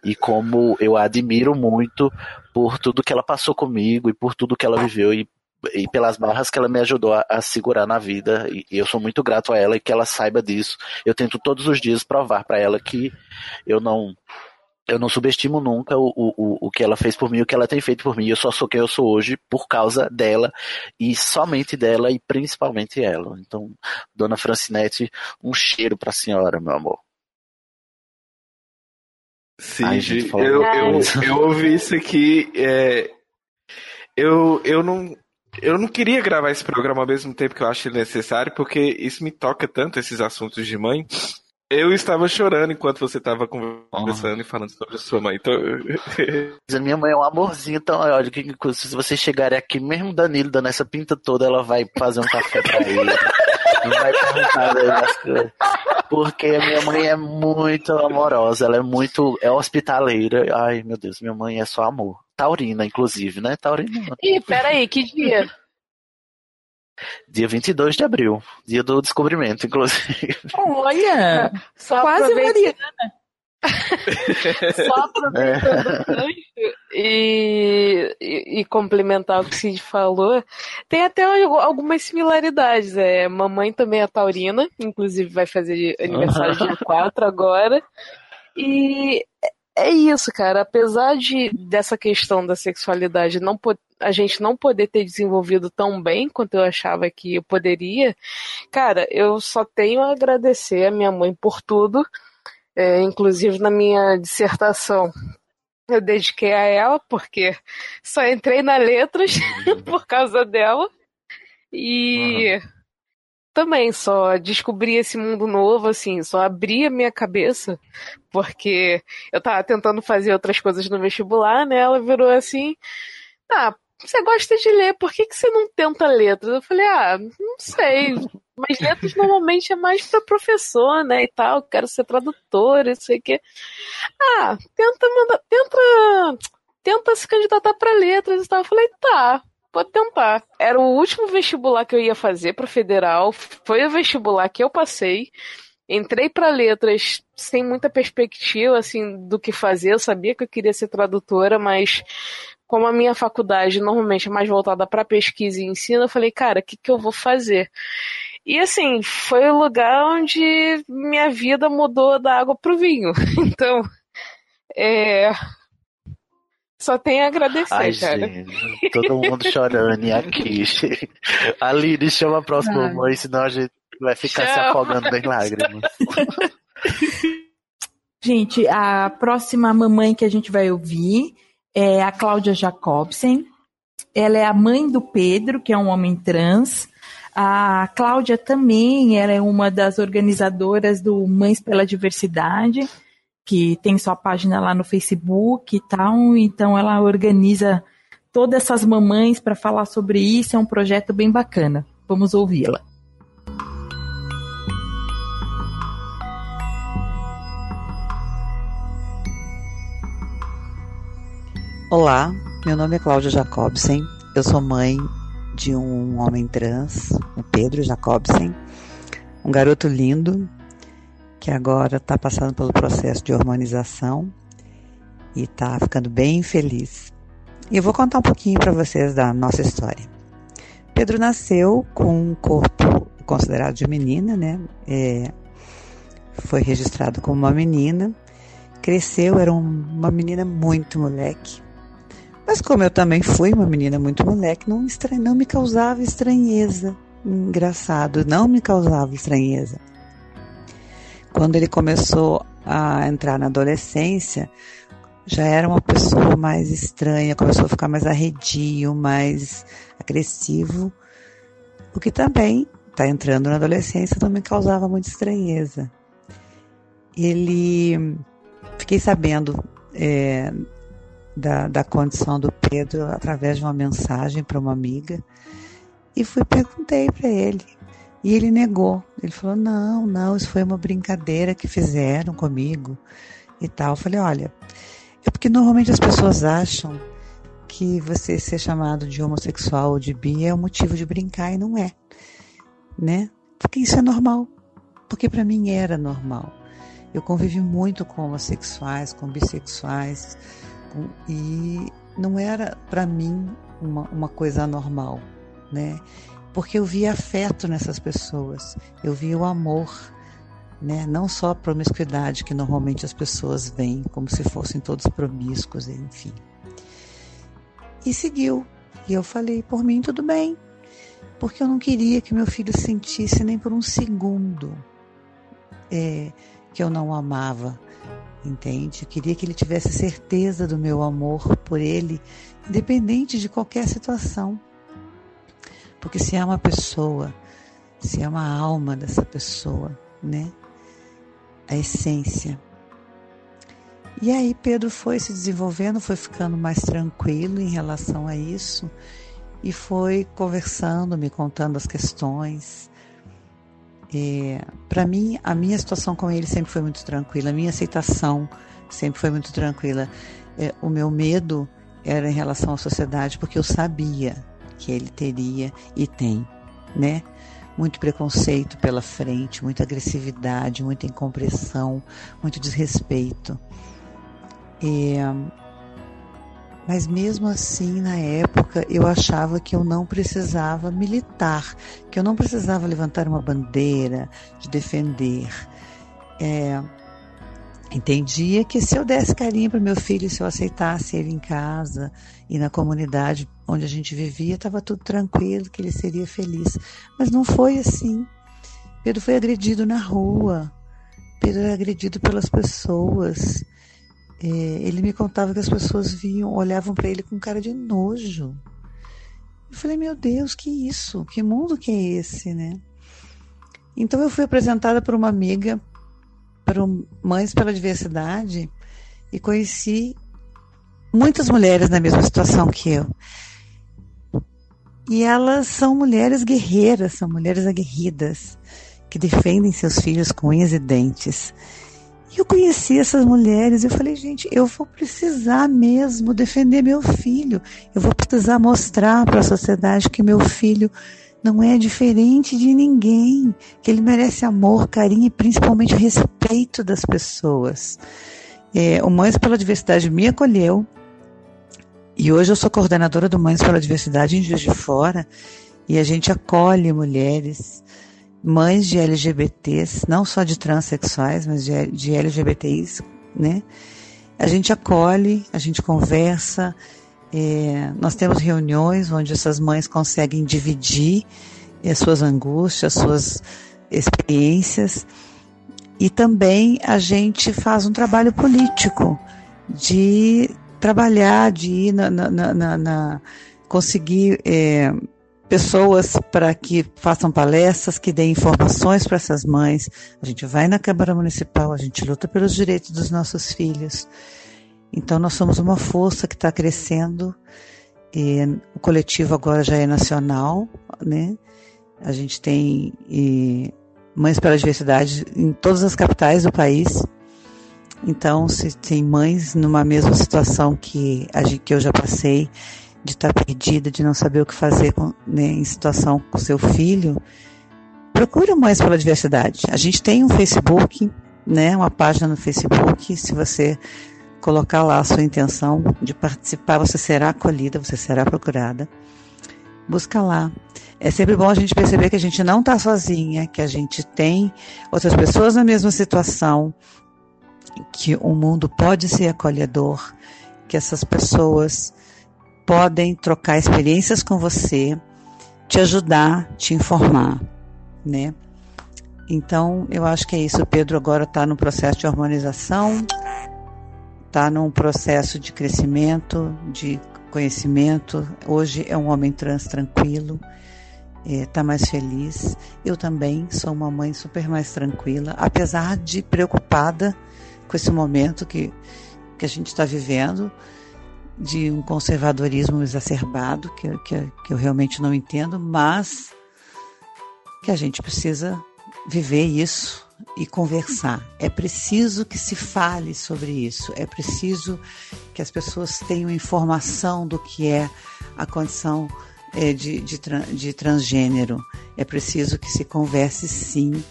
e como eu a admiro muito por tudo que ela passou comigo e por tudo que ela viveu e e pelas barras que ela me ajudou a, a segurar na vida. E, e eu sou muito grato a ela e que ela saiba disso. Eu tento todos os dias provar para ela que eu não eu não subestimo nunca o, o, o- que ela fez por mim, o que ela tem feito por mim. Eu só sou quem eu sou hoje por causa dela e somente dela e principalmente ela. Então, dona Francinete, um cheiro pra senhora, meu amor. Sim, Ai, gente, eu, eu, eu ouvi isso aqui. é, eu, eu, não, eu não queria gravar esse programa ao mesmo tempo que eu acho necessário, porque isso me toca tanto, esses assuntos de mãe. Eu estava chorando enquanto você estava conversando e falando sobre a sua mãe. Então, minha mãe é um amorzinho, então olha, que, que- se vocês chegarem aqui, mesmo Danilo dando essa pinta toda, ela vai fazer um café pra ele. Não vai perguntar dele as coisas. Porque a minha mãe é muito amorosa, ela é muito. é hospitaleira. Ai, meu Deus, minha mãe é só amor. Taurina, inclusive, né? Taurina. Ih, peraí, que dia? Dia 22 de abril, dia do descobrimento, inclusive. Olha, Só quase Mariana. Só aproveitando o gancho e, e, e complementar o que o Cid falou, tem até algu- algumas similaridades. É, mamãe também é taurina, inclusive vai fazer aniversário dia 4 agora. E é isso, cara. Apesar de dessa questão da sexualidade não a gente não poder ter desenvolvido tão bem quanto eu achava que eu poderia, cara, eu só tenho a agradecer a minha mãe por tudo. É, inclusive na minha dissertação eu dediquei a ela, porque só entrei na letras por causa dela. E também só descobri esse mundo novo, assim, só abri a minha cabeça, porque eu tava tentando fazer outras coisas no vestibular, né? Ela virou assim, ah, você gosta de ler, por que, que você não tenta letras? Eu falei, ah, não sei. Mas letras normalmente é mais para professor, né? E tal, quero ser tradutora, isso aqui. Ah, tenta mandar, tenta, tenta se candidatar para letras e tal. Eu falei, tá, pode tentar. Era o último vestibular que eu ia fazer para federal, foi o vestibular que eu passei. Entrei para letras sem muita perspectiva assim do que fazer. Eu sabia que eu queria ser tradutora, mas como a minha faculdade normalmente é mais voltada para pesquisa e ensino, eu falei, cara, o que, que eu vou fazer? E assim, foi o lugar onde minha vida mudou da água pro vinho. Então, é. Só tenho a agradecer, Ai, cara. gente, todo mundo chorando e aqui. Aline, chama a próxima Ai. mãe, senão a gente vai ficar se Chama, afogando em lágrimas. Gente, a próxima mamãe que a gente vai ouvir é a Cláudia Jacobsen. Ela é a mãe do Pedro, que é um homem trans. A Cláudia também ela é uma das organizadoras do Mães pela Diversidade, que tem sua página lá no Facebook e tal. Então ela organiza todas essas mamães para falar sobre isso. É um projeto bem bacana. Vamos ouvi-la. Olá, meu nome é Cláudia Jacobsen, eu sou mãe de um homem trans, o Pedro Jacobsen. um garoto lindo que agora está passando pelo processo de hormonização e está ficando bem feliz. E eu vou contar um pouquinho para vocês da nossa história. Pedro nasceu com um corpo considerado de menina, né? É, foi registrado como uma menina, cresceu, era um, uma menina muito moleque. Mas como eu também fui uma menina muito moleque, não, não me causava estranheza. Engraçado, não me causava estranheza. Quando ele começou a entrar na adolescência, já era uma pessoa mais estranha, começou a ficar mais arredio, mais agressivo, o que também está entrando na adolescência também causava muita estranheza. Ele fiquei sabendo é, da, da condição do Pedro através de uma mensagem para uma amiga e fui perguntei para ele e ele negou. Ele falou não, não, isso foi uma brincadeira que fizeram comigo e tal. Eu falei olha, é porque normalmente as pessoas acham que você ser chamado de homossexual ou de bi é um motivo de brincar e não é, né? Porque isso é normal. Porque para mim era normal. Eu convivi muito com homossexuais, com bissexuais, e não era para mim uma, uma coisa anormal, né? Porque eu via afeto nessas pessoas, eu via o amor, né? Não só a promiscuidade que normalmente as pessoas veem como se fossem todos promíscuos, enfim. E seguiu. E eu falei, por mim tudo bem, porque eu não queria que meu filho sentisse nem por um segundo é, que eu não o amava, entende? Eu queria que ele tivesse certeza do meu amor por ele, independente de qualquer situação. Porque se é uma pessoa, se é uma alma dessa pessoa, né? a essência. E aí Pedro foi se desenvolvendo, foi ficando mais tranquilo em relação a isso e foi conversando, me contando as questões. É, Para mim, a minha situação com ele sempre foi muito tranquila, a minha aceitação sempre foi muito tranquila. É, o meu medo era em relação à sociedade, porque eu sabia que ele teria e tem, né? muito preconceito pela frente, muita agressividade, muita incompreensão, muito desrespeito. É, mas mesmo assim, na época, eu achava que eu não precisava militar, que eu não precisava levantar uma bandeira de defender. É, entendia que se eu desse carinho para meu filho, se eu aceitasse ele em casa e na comunidade onde a gente vivia, estava tudo tranquilo, que ele seria feliz. Mas não foi assim. Pedro foi agredido na rua. Pedro era agredido pelas pessoas. É, ele me contava que as pessoas vinham, olhavam para ele com cara de nojo. Eu falei, meu Deus, que isso? Que mundo que é esse, né? Então eu fui apresentada por uma amiga para Mães pela Diversidade e conheci muitas mulheres na mesma situação que eu. E elas são mulheres guerreiras, são mulheres aguerridas, que defendem seus filhos com unhas e dentes. E eu conheci essas mulheres eu falei, gente, eu vou precisar mesmo defender meu filho. Eu vou precisar mostrar para a sociedade que meu filho não é diferente de ninguém, que ele merece amor, carinho e principalmente respeito das pessoas. É, o Mães pela Diversidade me acolheu, e hoje eu sou coordenadora do Mães pela Diversidade em Juiz de Fora e a gente acolhe mulheres, mães de LGBTs, não só de transexuais, mas de, de LGBTIs, né? A gente acolhe, a gente conversa, é, nós temos reuniões onde essas mães conseguem dividir as suas angústias, as suas experiências e também a gente faz um trabalho político de trabalhar, de ir na, na, na, na conseguir é, pessoas para que façam palestras, que deem informações para essas mães. A gente vai na Câmara Municipal, a gente luta pelos direitos dos nossos filhos. Então nós somos uma força que está crescendo. E o coletivo agora já é nacional, né? A gente tem Mães pela Diversidade em todas as capitais do país. Então, se tem mães numa mesma situação que, que eu já passei, de estar tá perdida, de não saber o que fazer com, né, em situação com seu filho, procure Mães pela Diversidade. A gente tem um Facebook, né, uma página no Facebook. Se você colocar lá a sua intenção de participar, você será acolhida, você será procurada. Busca lá. É sempre bom a gente perceber que a gente não está sozinha, que a gente tem outras pessoas na mesma situação, que o mundo pode ser acolhedor, que essas pessoas podem trocar experiências com você, te ajudar, te informar, né? Então, eu acho que é isso. O Pedro agora está no processo de harmonização, está num processo de crescimento, de conhecimento. Hoje é um homem trans tranquilo, está mais feliz. Eu também sou uma mãe super mais tranquila, apesar de preocupada com esse momento que, que a gente está vivendo, de um conservadorismo exacerbado, que, que, que eu realmente não entendo, mas que a gente precisa viver isso e conversar. É preciso que se fale sobre isso, é preciso que as pessoas tenham informação do que é a condição é, de, de, de transgênero. É preciso que se converse sim,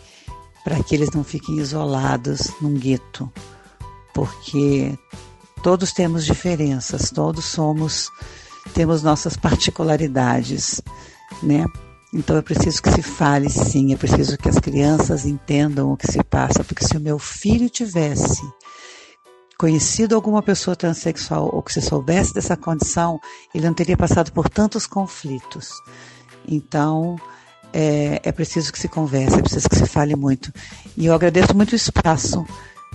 para que eles não fiquem isolados num gueto, porque todos temos diferenças, todos somos, temos nossas particularidades, né? Então é preciso que se fale sim, é preciso que as crianças entendam o que se passa, porque se o meu filho tivesse conhecido alguma pessoa transexual ou que se soubesse dessa condição, ele não teria passado por tantos conflitos. Então é, é preciso que se converse, é preciso que se fale muito. E eu agradeço muito o espaço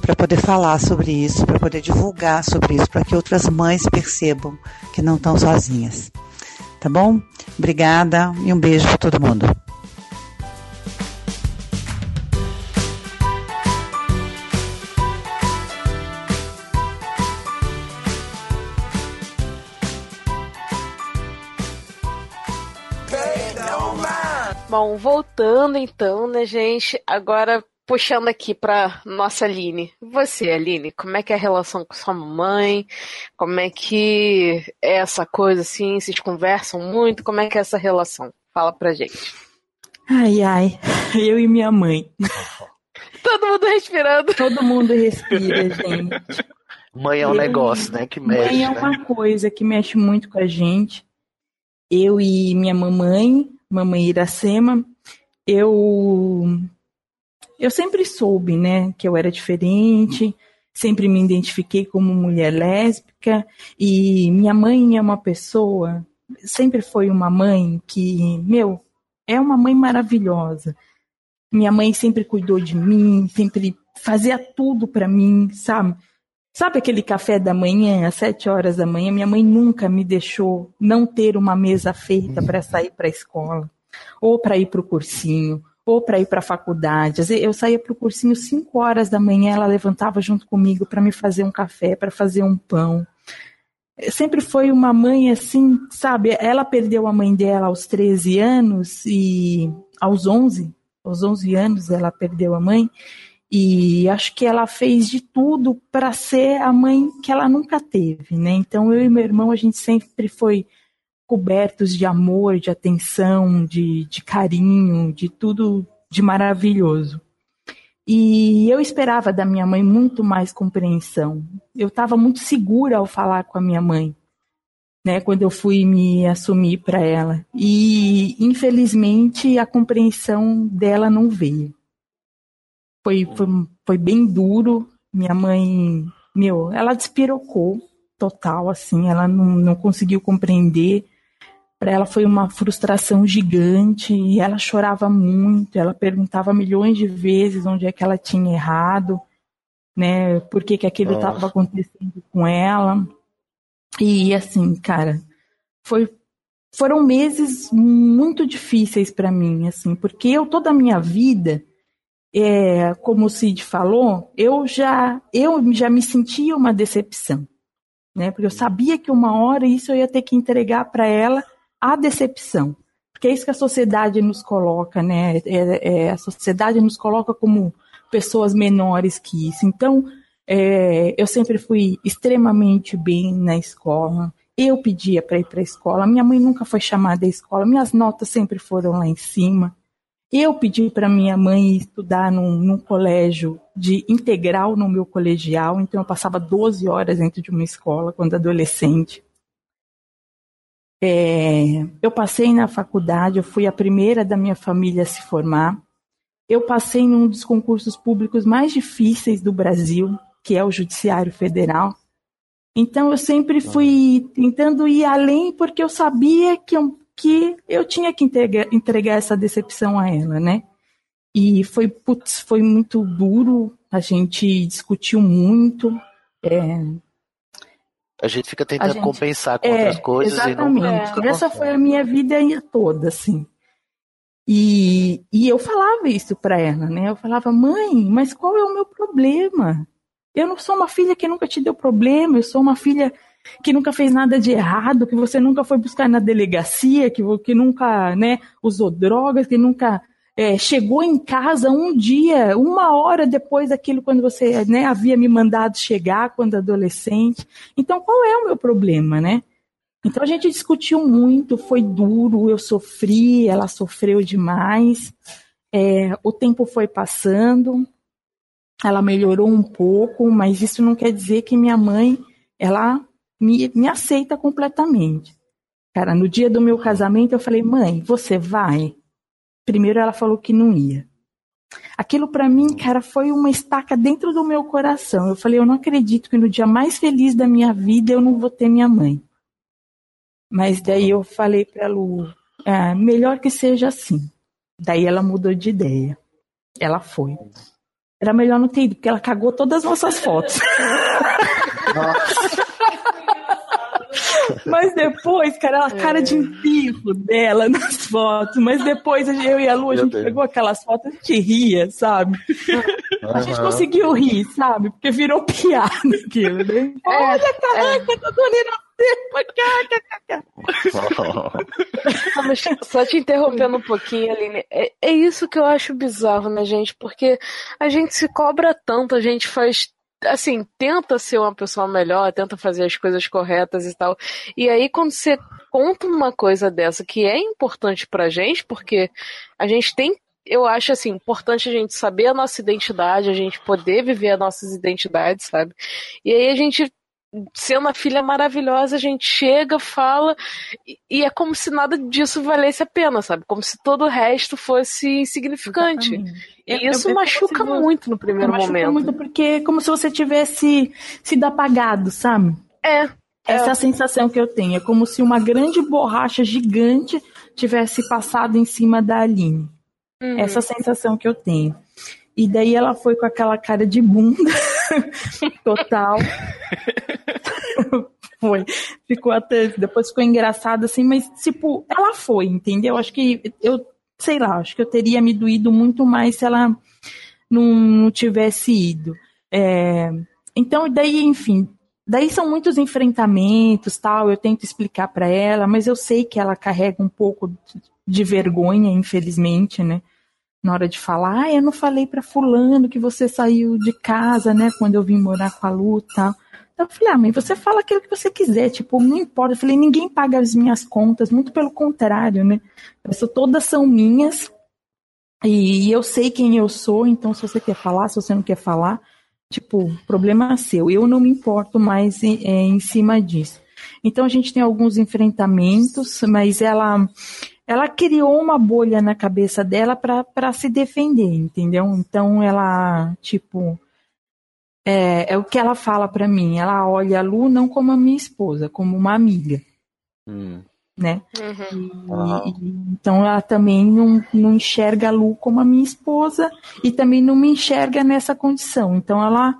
para poder falar sobre isso, para poder divulgar sobre isso, para que outras mães percebam que não estão sozinhas. Tá bom? Obrigada e um beijo para todo mundo. Bom, voltando então, né, gente? Agora puxando aqui para nossa Aline. Você, Aline, como é que é a relação com sua mãe? Como é que é essa coisa assim? Vocês conversam muito? Como é que é essa relação? Fala pra gente. Ai, ai, eu e minha mãe. Todo mundo respirando. Todo mundo respira, gente. Mãe é um Eu- negócio, né? Que mexe, Mãe é né? uma coisa que mexe muito com a gente. Eu e minha mamãe, mamãe Iracema, eu eu sempre soube, né, que eu era diferente, sempre me identifiquei como mulher lésbica e minha mãe é uma pessoa, sempre foi uma mãe que, meu, é uma mãe maravilhosa. Minha mãe sempre cuidou de mim, sempre fazia tudo para mim, sabe? Sabe aquele café da manhã, às sete horas da manhã? Minha mãe nunca me deixou não ter uma mesa feita para sair para a escola, ou para ir para o cursinho, ou para ir para a faculdade. Eu saía para o cursinho cinco horas da manhã, ela levantava junto comigo para me fazer um café, para fazer um pão. Sempre foi uma mãe assim, sabe? Ela perdeu a mãe dela aos 13 anos e aos 11, aos 11 anos ela perdeu a mãe. E acho que ela fez de tudo para ser a mãe que ela nunca teve, né? Então eu e meu irmão a gente sempre foi cobertos de amor, de atenção, de, de carinho, de tudo de maravilhoso. E eu esperava da minha mãe muito mais compreensão. Eu estava muito segura ao falar com a minha mãe, né? Quando eu fui me assumir para ela. E infelizmente a compreensão dela não veio. Foi, foi, foi bem duro. Minha mãe, meu, ela despirocou total, assim, ela não, não conseguiu compreender. Para ela foi uma frustração gigante e ela chorava muito. Ela perguntava milhões de vezes onde é que ela tinha errado, né? Por que, que aquilo estava acontecendo com ela. E assim, cara, foi foram meses muito difíceis para mim, assim, porque eu toda a minha vida, é, como o Cid falou, eu já eu já me sentia uma decepção, né? Porque eu sabia que uma hora isso eu ia ter que entregar para ela a decepção, porque é isso que a sociedade nos coloca, né? É, é, a sociedade nos coloca como pessoas menores que isso. Então, é, eu sempre fui extremamente bem na escola. Eu pedia para ir para a escola. Minha mãe nunca foi chamada à escola. Minhas notas sempre foram lá em cima. Eu pedi para minha mãe estudar num, num, colégio de integral no meu colegial, então eu passava 12 horas dentro de uma escola quando adolescente. É, eu passei na faculdade, eu fui a primeira da minha família a se formar. Eu passei num dos concursos públicos mais difíceis do Brasil, que é o Judiciário Federal. Então eu sempre fui tentando ir além porque eu sabia que eu, que eu tinha que entregar, entregar essa decepção a ela, né? E foi, putz, foi muito duro, a gente discutiu muito. É, a gente fica tentando gente, compensar com é, outras coisas exatamente. e não. É. Essa foi a minha vida toda, assim. E, e eu falava isso para ela, né? Eu falava, mãe, mas qual é o meu problema? Eu não sou uma filha que nunca te deu problema, eu sou uma filha que nunca fez nada de errado, que você nunca foi buscar na delegacia, que, que nunca né, usou drogas, que nunca é, chegou em casa um dia, uma hora depois daquilo quando você né, havia me mandado chegar quando adolescente. Então, qual é o meu problema, né? Então a gente discutiu muito, foi duro, eu sofri, ela sofreu demais. É, o tempo foi passando, ela melhorou um pouco, mas isso não quer dizer que minha mãe ela me, me aceita completamente. Cara, no dia do meu casamento eu falei, mãe, você vai? Primeiro ela falou que não ia. Aquilo para mim, cara, foi uma estaca dentro do meu coração. Eu falei, eu não acredito que no dia mais feliz da minha vida eu não vou ter minha mãe. Mas daí eu falei para Lu, é, melhor que seja assim. Daí ela mudou de ideia. Ela foi. Era melhor não ter ido, porque ela cagou todas as nossas fotos. Mas depois, cara, a cara de enterro dela nas fotos. Mas depois eu e a Lu, a gente pegou aquelas fotos, a gente ria, sabe? A gente conseguiu rir, sabe? Porque virou piada aquilo, né? Olha, caraca, é. na Mas, só te interrompendo um pouquinho, Aline, é, é isso que eu acho bizarro, né, gente? Porque a gente se cobra tanto, a gente faz assim, tenta ser uma pessoa melhor, tenta fazer as coisas corretas e tal. E aí, quando você conta uma coisa dessa que é importante pra gente, porque a gente tem. Eu acho assim, importante a gente saber a nossa identidade, a gente poder viver as nossas identidades, sabe? E aí a gente sendo a filha maravilhosa, a gente chega, fala, e, e, é como se nada disso valesse a pena, sabe? Como se todo o resto fosse insignificante. Exatamente. E é, isso é, machuca muito no primeiro machuca momento. muito porque é como se você tivesse sido apagado, sabe? É. Essa é a sensação que eu tenho. É como se uma grande borracha gigante tivesse passado em cima da Aline. Uhum. Essa sensação que eu tenho. E daí ela foi com aquela cara de bunda total. foi. Ficou até. Depois ficou engraçado assim, mas, tipo, ela foi, entendeu? Acho que eu, sei lá, acho que eu teria me doído muito mais se ela não, não tivesse ido. É, então, daí, enfim, daí são muitos enfrentamentos, tal. Eu tento explicar para ela, mas eu sei que ela carrega um pouco de vergonha, infelizmente, né? Na hora de falar, ah, eu não falei para fulano que você saiu de casa, né, quando eu vim morar com a Lu e tal. Eu falei, ah, mãe, você fala aquilo que você quiser, tipo, não importa. Eu falei, ninguém paga as minhas contas, muito pelo contrário, né? Isso, todas são minhas e eu sei quem eu sou, então se você quer falar, se você não quer falar, tipo, problema seu. Eu não me importo mais em, é, em cima disso. Então a gente tem alguns enfrentamentos, mas ela ela criou uma bolha na cabeça dela para se defender, entendeu? Então ela, tipo, é, é o que ela fala para mim. Ela olha a Lu não como a minha esposa, como uma amiga. Hum. Né? Uhum. E, e, então ela também não, não enxerga a Lu como a minha esposa e também não me enxerga nessa condição. Então ela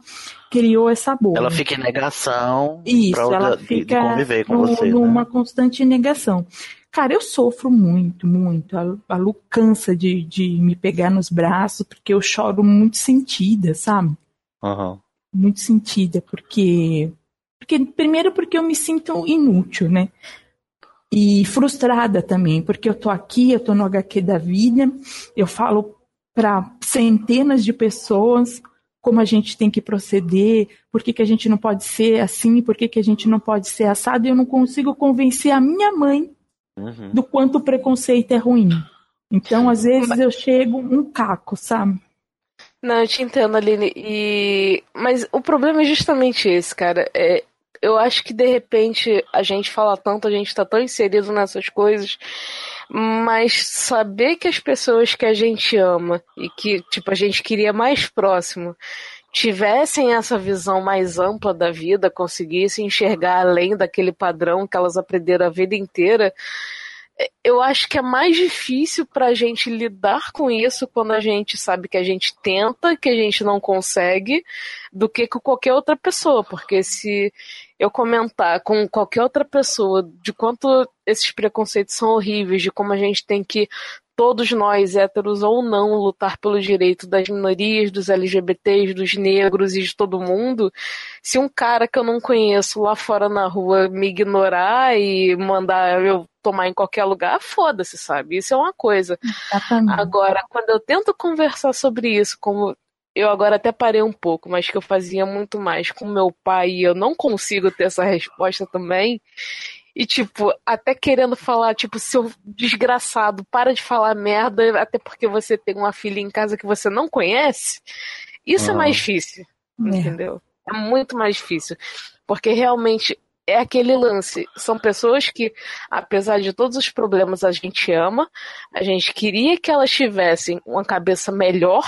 criou essa bolha. Ela fica em negação Isso, ela fica de conviver com no, você. Numa né? constante negação. Cara, eu sofro muito, muito. A, a Lu cansa de, de me pegar nos braços porque eu choro muito sentida, sabe? Uhum. Muito sentida, porque. porque primeiro porque eu me sinto inútil, né? E frustrada também, porque eu tô aqui, eu tô no HQ da vida, eu falo para centenas de pessoas como a gente tem que proceder, por que, que a gente não pode ser assim, por que, que a gente não pode ser assado, e eu não consigo convencer a minha mãe uhum. do quanto o preconceito é ruim. Então, às vezes, eu chego um caco, sabe? Não, eu te entendo, Aline. E... Mas o problema é justamente esse, cara. É, eu acho que de repente a gente fala tanto, a gente tá tão inserido nessas coisas, mas saber que as pessoas que a gente ama e que, tipo, a gente queria mais próximo tivessem essa visão mais ampla da vida, conseguissem enxergar além daquele padrão que elas aprenderam a vida inteira, eu acho que é mais difícil para a gente lidar com isso quando a gente sabe que a gente tenta, que a gente não consegue, do que com qualquer outra pessoa. Porque se eu comentar com qualquer outra pessoa de quanto esses preconceitos são horríveis, de como a gente tem que todos nós, héteros ou não, lutar pelo direito das minorias, dos LGBTs, dos negros e de todo mundo, se um cara que eu não conheço lá fora na rua me ignorar e mandar eu tomar em qualquer lugar, foda-se, sabe? Isso é uma coisa. Exatamente. Agora, quando eu tento conversar sobre isso, como eu agora até parei um pouco, mas que eu fazia muito mais com meu pai e eu não consigo ter essa resposta também. E, tipo, até querendo falar, tipo, seu desgraçado, para de falar merda, até porque você tem uma filha em casa que você não conhece. Isso é Ah. mais difícil, É. entendeu? É muito mais difícil. Porque realmente é aquele lance. São pessoas que, apesar de todos os problemas, a gente ama. A gente queria que elas tivessem uma cabeça melhor,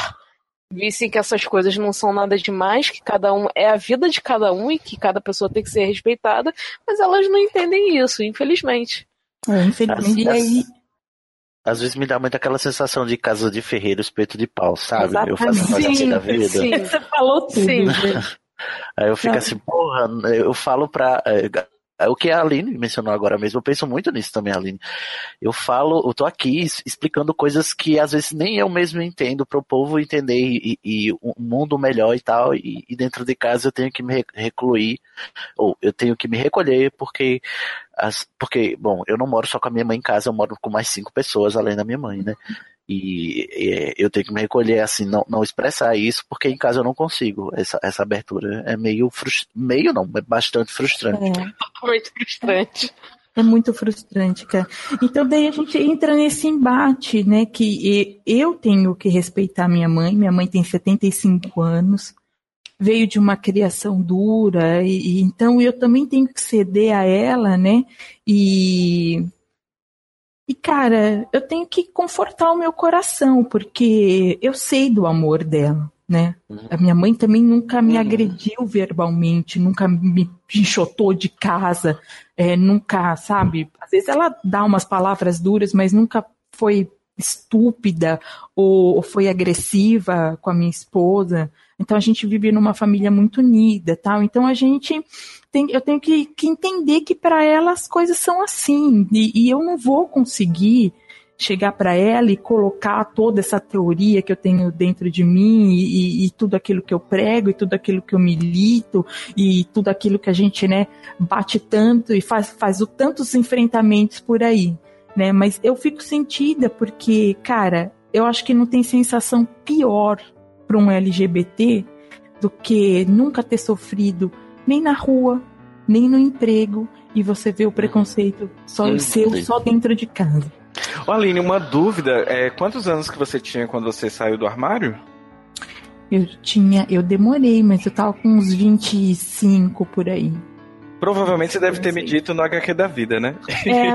vissem que essas coisas não são nada demais, que cada um é a vida de cada um e que cada pessoa tem que ser respeitada, mas elas não entendem isso, infelizmente. É, infelizmente. E aí, Às vezes me dá muito aquela sensação de casa de ferreiro, espeto de pau, sabe? Eu faço Exatamente. coisa assim Sim, da vida. sim. você falou tudo. Sim. Aí eu fico Não. assim, porra, eu falo pra. É, o que a Aline mencionou agora mesmo, eu penso muito nisso também, Aline. Eu falo, eu tô aqui explicando coisas que às vezes nem eu mesmo entendo pro povo entender e, e um mundo melhor e tal, e, e dentro de casa eu tenho que me re- recluir, ou eu tenho que me recolher porque, as, porque, bom, eu não moro só com a minha mãe em casa, eu moro com mais cinco pessoas além da minha mãe, né? E, é, eu tenho que me recolher, assim, não, não expressar isso, porque em casa eu não consigo essa, essa abertura. É meio frustrante, meio não, é bastante frustrante. É. Muito frustrante. É muito frustrante, cara. Então daí a gente entra nesse embate, né? Que eu tenho que respeitar minha mãe. Minha mãe tem 75 anos, veio de uma criação dura, e, e então eu também tenho que ceder a ela, né? E e cara, eu tenho que confortar o meu coração, porque eu sei do amor dela, né? A minha mãe também nunca me agrediu verbalmente, nunca me enxotou de casa, é, nunca, sabe? Às vezes ela dá umas palavras duras, mas nunca foi estúpida ou, ou foi agressiva com a minha esposa. Então a gente vive numa família muito unida, tal. Então a gente tem, eu tenho que, que entender que para ela as coisas são assim. E, e eu não vou conseguir chegar para ela e colocar toda essa teoria que eu tenho dentro de mim e, e- e tudo aquilo que eu prego e tudo aquilo que eu milito e tudo aquilo que a gente né bate tanto e faz, faz o tantos enfrentamentos por aí né? Mas eu fico sentida porque cara eu acho que não tem sensação pior para um LGBT do que nunca ter sofrido nem na rua nem no emprego e você vê o preconceito só Hum, seu sim. só dentro de casa Ô, Aline, uma dúvida. É, quantos anos que você tinha quando você saiu do armário? Eu tinha, eu demorei, mas eu tava com uns 25 por aí. Provavelmente você deve ter me dito no HQ da vida, né? É.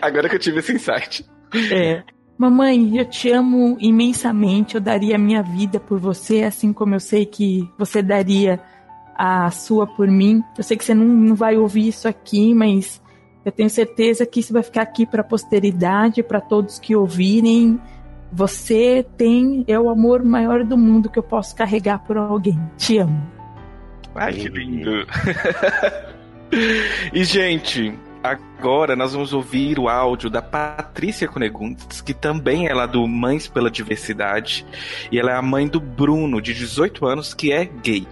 Agora que eu tive esse insight. É. Mamãe, eu te amo imensamente. Eu daria a minha vida por você, assim como eu sei que você daria a sua por mim. Eu sei que você não, não vai ouvir isso aqui, mas eu tenho certeza que isso vai ficar aqui para a posteridade, para todos que ouvirem. Você tem é o amor maior do mundo que eu posso carregar por alguém. Te amo. Ai, que lindo. e, gente, agora nós vamos ouvir o áudio da Patrícia Cunegundes, que também é lá do Mães pela Diversidade. E ela é a mãe do Bruno, de 18 anos, que é gay.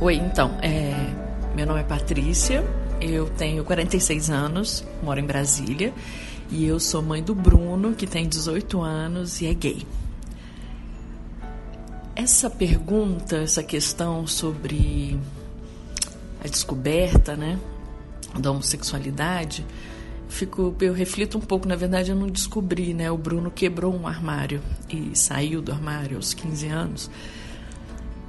Oi, então, é, meu nome é Patrícia, eu tenho 46 anos, moro em Brasília E eu sou mãe do Bruno, que tem 18 anos e é gay. Essa pergunta, essa questão sobre a descoberta, né, da homossexualidade, fico, eu reflito um pouco, na verdade eu não descobri, né? O Bruno quebrou um armário e saiu do armário aos 15 anos.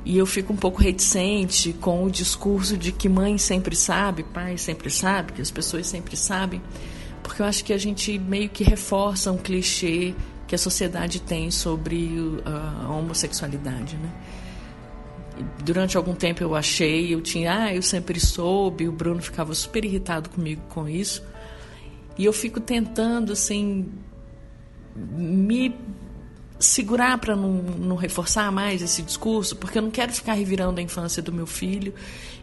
E eu fico um pouco reticente com o discurso de que mãe sempre sabe, pai sempre sabe, que as pessoas sempre sabem, porque eu acho que a gente meio que reforça um clichê que a sociedade tem sobre a homossexualidade, né? Durante algum tempo eu achei, eu tinha, ah, eu sempre soube, o Bruno ficava super irritado comigo com isso. E eu fico tentando, assim, me segurar para não, não, reforçar mais esse discurso, porque eu não quero ficar revirando a infância do meu filho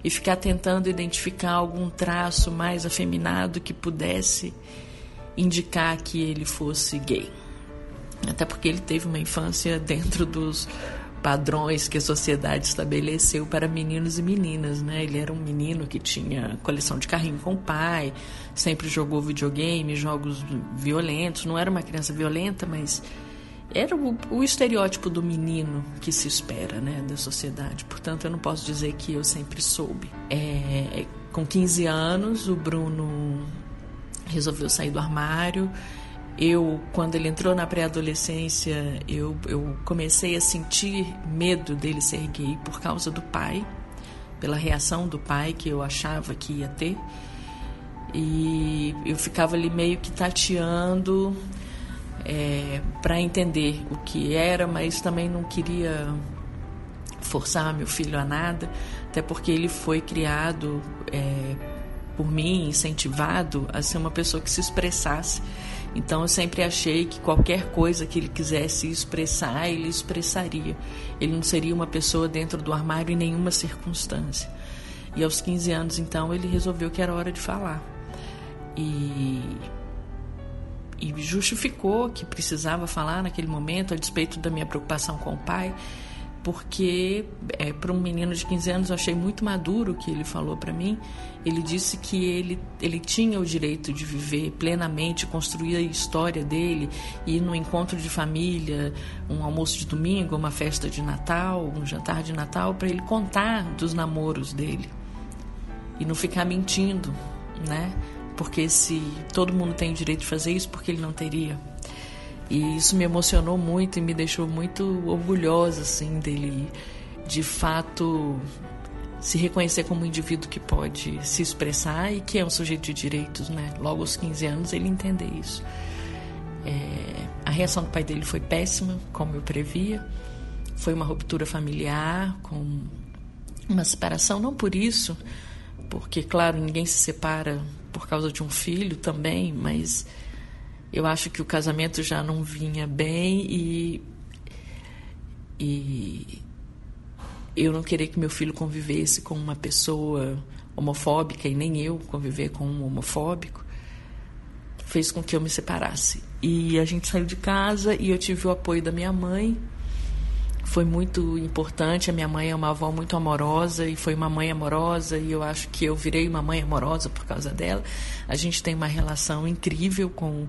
e ficar tentando identificar algum traço mais afeminado que pudesse indicar que ele fosse gay. Até porque ele teve uma infância dentro dos padrões que a sociedade estabeleceu para meninos e meninas, né? Ele era um menino que tinha coleção de carrinho com o pai, sempre jogou videogame, jogos violentos, não era uma criança violenta, mas era o, o, estereótipo do menino que se espera, né, da sociedade. Portanto, eu não posso dizer que eu sempre soube. É, com 15 anos, o Bruno resolveu sair do armário eu, quando ele entrou na pré-adolescência, eu, eu comecei a sentir medo dele ser gay por causa do pai, pela reação do pai que eu achava que ia ter. E eu ficava ali meio que tateando é, para entender o que era, mas também não queria forçar meu filho a nada, até porque ele foi criado é, por mim, incentivado a ser uma pessoa que se expressasse então eu sempre achei que qualquer coisa que ele quisesse expressar, ele expressaria. Ele não seria uma pessoa dentro do armário em nenhuma circunstância. E aos 15 anos, então, ele resolveu que era hora de falar. E, e justificou que precisava falar naquele momento, a despeito da minha preocupação com o pai porque é, para um menino de 15 anos eu achei muito maduro o que ele falou para mim. Ele disse que ele, ele tinha o direito de viver plenamente, construir a história dele, ir no encontro de família, um almoço de domingo, uma festa de Natal, um jantar de Natal, para ele contar dos namoros dele e não ficar mentindo, né? Porque se todo mundo tem o direito de fazer isso, porque ele não teria? E isso me emocionou muito e me deixou muito orgulhosa assim dele de fato se reconhecer como um indivíduo que pode se expressar e que é um sujeito de direitos, né? Logo aos 15 anos ele entender isso. É, a reação do pai dele foi péssima, como eu previa. Foi uma ruptura familiar, com uma separação, não por isso, porque, claro, ninguém se separa por causa de um filho também, mas eu acho que o casamento já não vinha bem e, e eu não queria que meu filho convivesse com uma pessoa homofóbica e nem eu conviver com um homofóbico fez com que eu me separasse. E a gente saiu de casa e eu tive o apoio da minha mãe. Foi muito importante. A minha mãe é uma avó muito amorosa e foi uma mãe amorosa e eu acho que eu virei uma mãe amorosa por causa dela. A gente tem uma relação incrível com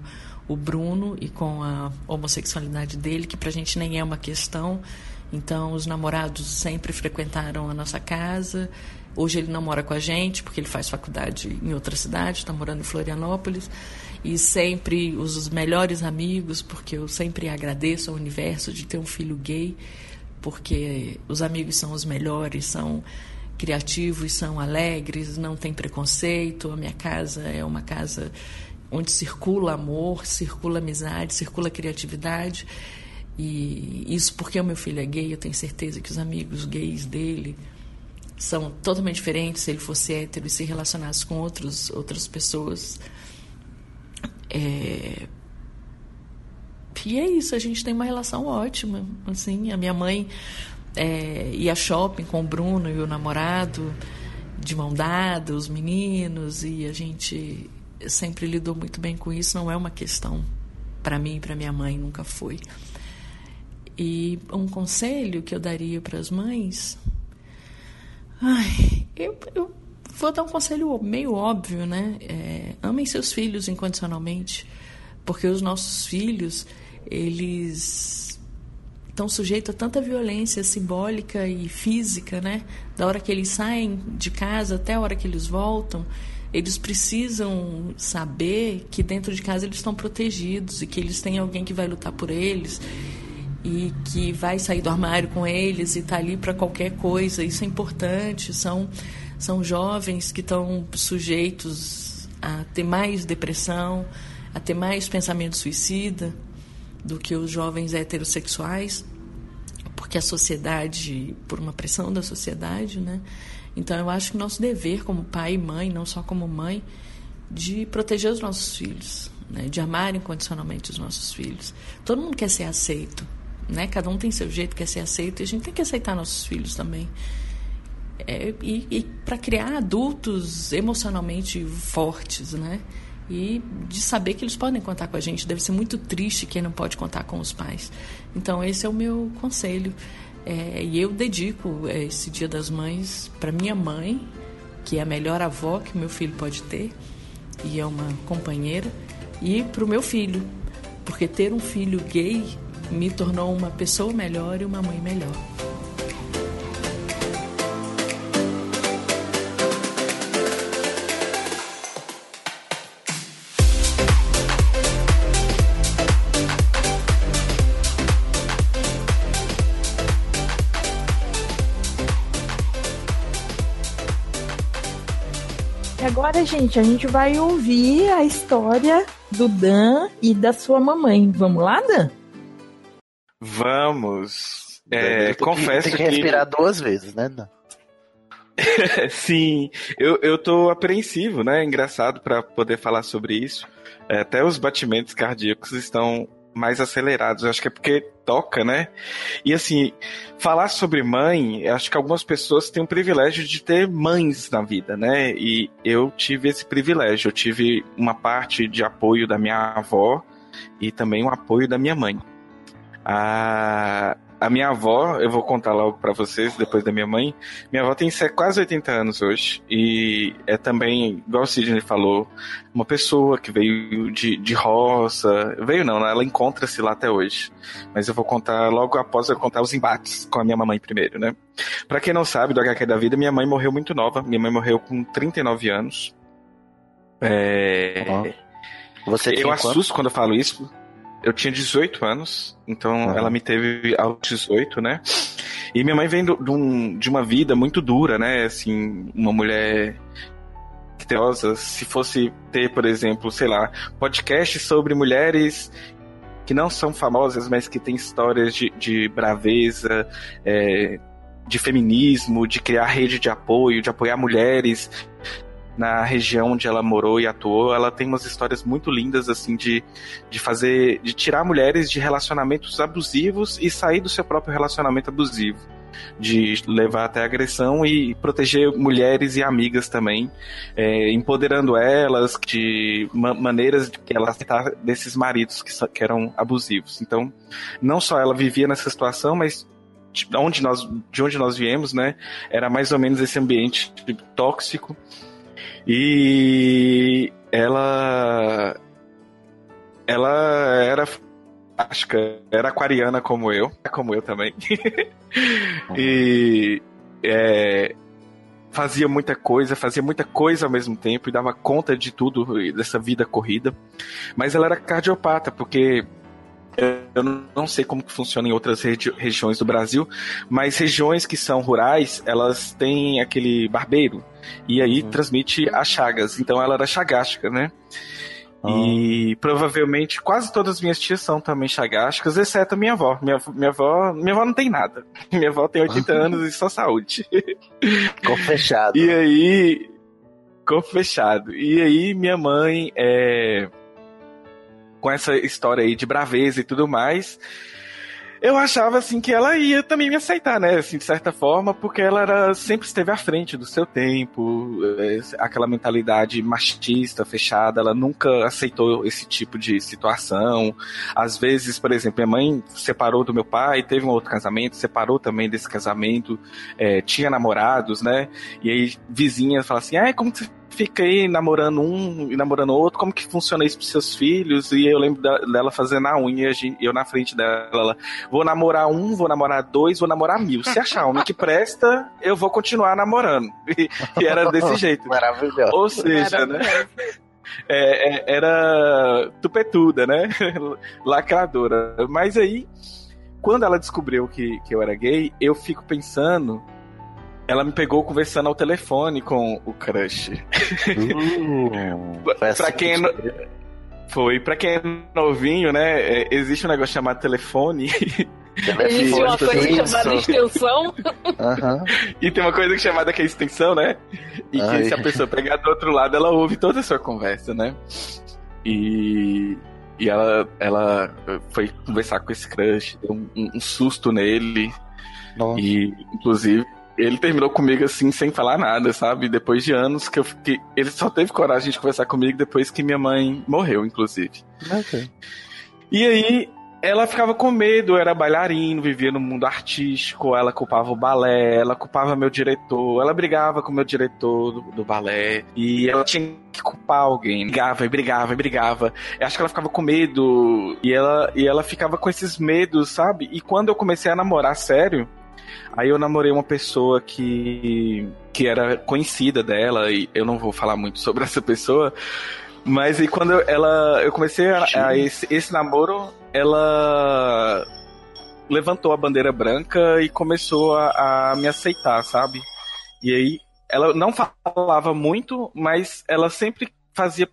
o Bruno e com a homossexualidade dele, que para a gente nem é uma questão. Então, os namorados sempre frequentaram a nossa casa. Hoje ele não mora com a gente, porque ele faz faculdade em outra cidade, está morando em Florianópolis. E sempre os melhores amigos, porque eu sempre agradeço ao universo de ter um filho gay, porque os amigos são os melhores, são criativos, são alegres, não tem preconceito. A minha casa é uma casa onde circula amor, circula amizade, circula criatividade. E isso porque o meu filho é gay, eu tenho certeza que os amigos gays dele são totalmente diferentes se ele fosse hétero e se relacionasse com outros, outras pessoas. É... E é isso, a gente tem uma relação ótima. Assim, a minha mãe é, ia shopping com o Bruno e o namorado, de mão dada, os meninos, e a gente sempre lidou muito bem com isso, não é uma questão para mim e para minha mãe, nunca foi. E um conselho que eu daria para as mães. Ai, eu, eu, vou dar um conselho meio óbvio, né? É, amem seus filhos incondicionalmente, porque os nossos filhos, eles estão sujeitos a tanta violência simbólica e física, né? Da hora que eles saem de casa até a hora que eles voltam, eles precisam saber que dentro de casa eles estão protegidos e que eles têm alguém que vai lutar por eles e que vai sair do armário com eles e tá ali para qualquer coisa. Isso é importante. São são jovens que estão sujeitos a ter mais depressão, a ter mais pensamento suicida do que os jovens heterossexuais, porque a sociedade, por uma pressão da sociedade, né? Então eu acho que nosso dever como pai e mãe, não só como mãe, de proteger os nossos filhos, né? de amar incondicionalmente os nossos filhos. Todo mundo quer ser aceito, né? Cada um tem seu jeito, quer ser aceito, e a gente tem que aceitar nossos filhos também. É, e, e para criar adultos emocionalmente fortes, né? E de saber que eles podem contar com a gente. Deve ser muito triste quem não pode contar com os pais. Então, esse é o meu conselho. É, e eu dedico é, esse Dia das Mães para minha mãe, que é a melhor avó que meu filho pode ter, e é uma companheira, e para o meu filho, porque ter um filho gay me tornou uma pessoa melhor e uma mãe melhor. Agora, gente, a gente vai ouvir a história do Dan e da sua mamãe. Vamos lá, Dan? Vamos. É, Tem que- confesso tem que respirar duas vezes, né? Dan? Sim, eu, eu tô apreensivo, né? Engraçado para poder falar sobre isso. É, até os batimentos cardíacos estão mais acelerados. Eu acho que é porque toca, né? E assim, falar sobre mãe, acho que algumas pessoas têm o privilégio de ter mães na vida, né? E eu tive esse privilégio. Eu tive uma parte de apoio da minha avó e também um apoio da minha mãe. A, a minha avó, eu vou contar logo pra vocês, depois da minha mãe. Minha avó tem se- quase 80 anos hoje. E é também, igual o Sidney falou, uma pessoa que veio de, de roça. Veio não, né? ela encontra-se lá até hoje. Mas eu vou contar logo após eu contar os embates com a minha mamãe primeiro, né? Pra quem não sabe do HQ da vida, minha mãe morreu muito nova. Minha mãe morreu com 39 anos. É... Você eu assusto quando eu falo isso. Eu tinha 18 anos, então Aham. ela me teve aos 18, né? E minha mãe vem do- de, um- de uma vida muito dura, né? Assim, uma mulher teosa. Se fosse ter, por exemplo, sei lá, podcast sobre mulheres que não são famosas, mas que têm histórias de, de braveza, é, de feminismo, de criar rede de apoio, de apoiar mulheres na região onde ela morou e atuou, ela tem umas histórias muito lindas assim de, de fazer, de tirar mulheres de relacionamentos abusivos e sair do seu próprio relacionamento abusivo, de levar até agressão e proteger mulheres e amigas também, é, empoderando elas de ma- maneiras de que ela aceitar desses maridos que, que eram abusivos. Então, não só ela vivia nessa situação, mas de onde nós, de onde nós viemos, né, era mais ou menos esse ambiente tóxico e ela. Ela era. Acho que era aquariana como eu. Como eu também. e. é, fazia muita coisa, fazia muita coisa ao mesmo tempo e dava conta de tudo dessa vida corrida. Mas ela era cardiopata, porque eu não sei como que funciona em outras regi- regiões do Brasil, mas regiões que são rurais, elas têm aquele barbeiro e aí transmite as chagas. Então ela era chagástica, né? E provavelmente quase todas as minhas tias são também chagásticas, exceto a minha avó. Minha, minha avó. Minha avó não tem nada. Minha avó tem 80 anos e só saúde. Ficou fechado. E aí. Ficou fechado. E aí, minha mãe, é, com essa história aí de braveza e tudo mais, eu achava assim que ela ia também me aceitar, né? Assim, de certa forma, porque ela era, sempre esteve à frente do seu tempo, é, aquela mentalidade machista, fechada, ela nunca aceitou esse tipo de situação. Às vezes, por exemplo, minha mãe separou do meu pai, teve um outro casamento, separou também desse casamento, é, tinha namorados, né? E aí vizinha fala assim, ah, como que você fiquei namorando um e namorando outro, como que funciona isso pros seus filhos? E eu lembro dela fazendo a unha, e a gente- eu na frente dela, ela, vou namorar um, vou namorar dois, vou namorar mil. Se achar um que presta, eu vou continuar namorando. E, e era desse jeito. Maravilhoso. Ou seja, né? É, é, era tupetuda, né? Lacradora. Mas aí, quando ela descobriu que, que eu era gay, eu fico pensando. Ela me pegou conversando ao telefone com o crush. Assim pra que quem é no- Foi, pra quem é novinho, né? é, existe um negócio chamado telefone. Existe uma coisa chamada extensão. Aham. E tem uma coisa chamada que é extensão, né? E que Ai. se a pessoa pegar do outro lado, ela ouve toda a sua conversa, né? E, e ela, ela foi conversar com esse crush, deu um, um susto nele. E, inclusive, ele terminou comigo assim, sem falar nada, sabe? Depois de anos que eu fiquei. Ele só teve coragem de conversar comigo depois que minha mãe morreu, inclusive. Ok. E aí, ela ficava com medo, eu era bailarino, vivia no mundo artístico, ela culpava o balé, ela culpava meu diretor, ela brigava com o meu diretor do, do balé, e ela tinha que culpar alguém. Brigava e brigava e brigava. Eu acho que ela ficava com medo, e ela, e ela ficava com esses medos, sabe? E quando eu comecei a namorar sério, Aí eu namorei uma pessoa que, que era conhecida dela, e eu não vou falar muito sobre essa pessoa, mas aí quando eu, ela, eu comecei a, a esse, esse namoro, ela levantou a bandeira branca e começou a, a me aceitar, sabe? E aí ela não falava muito, mas ela sempre fazia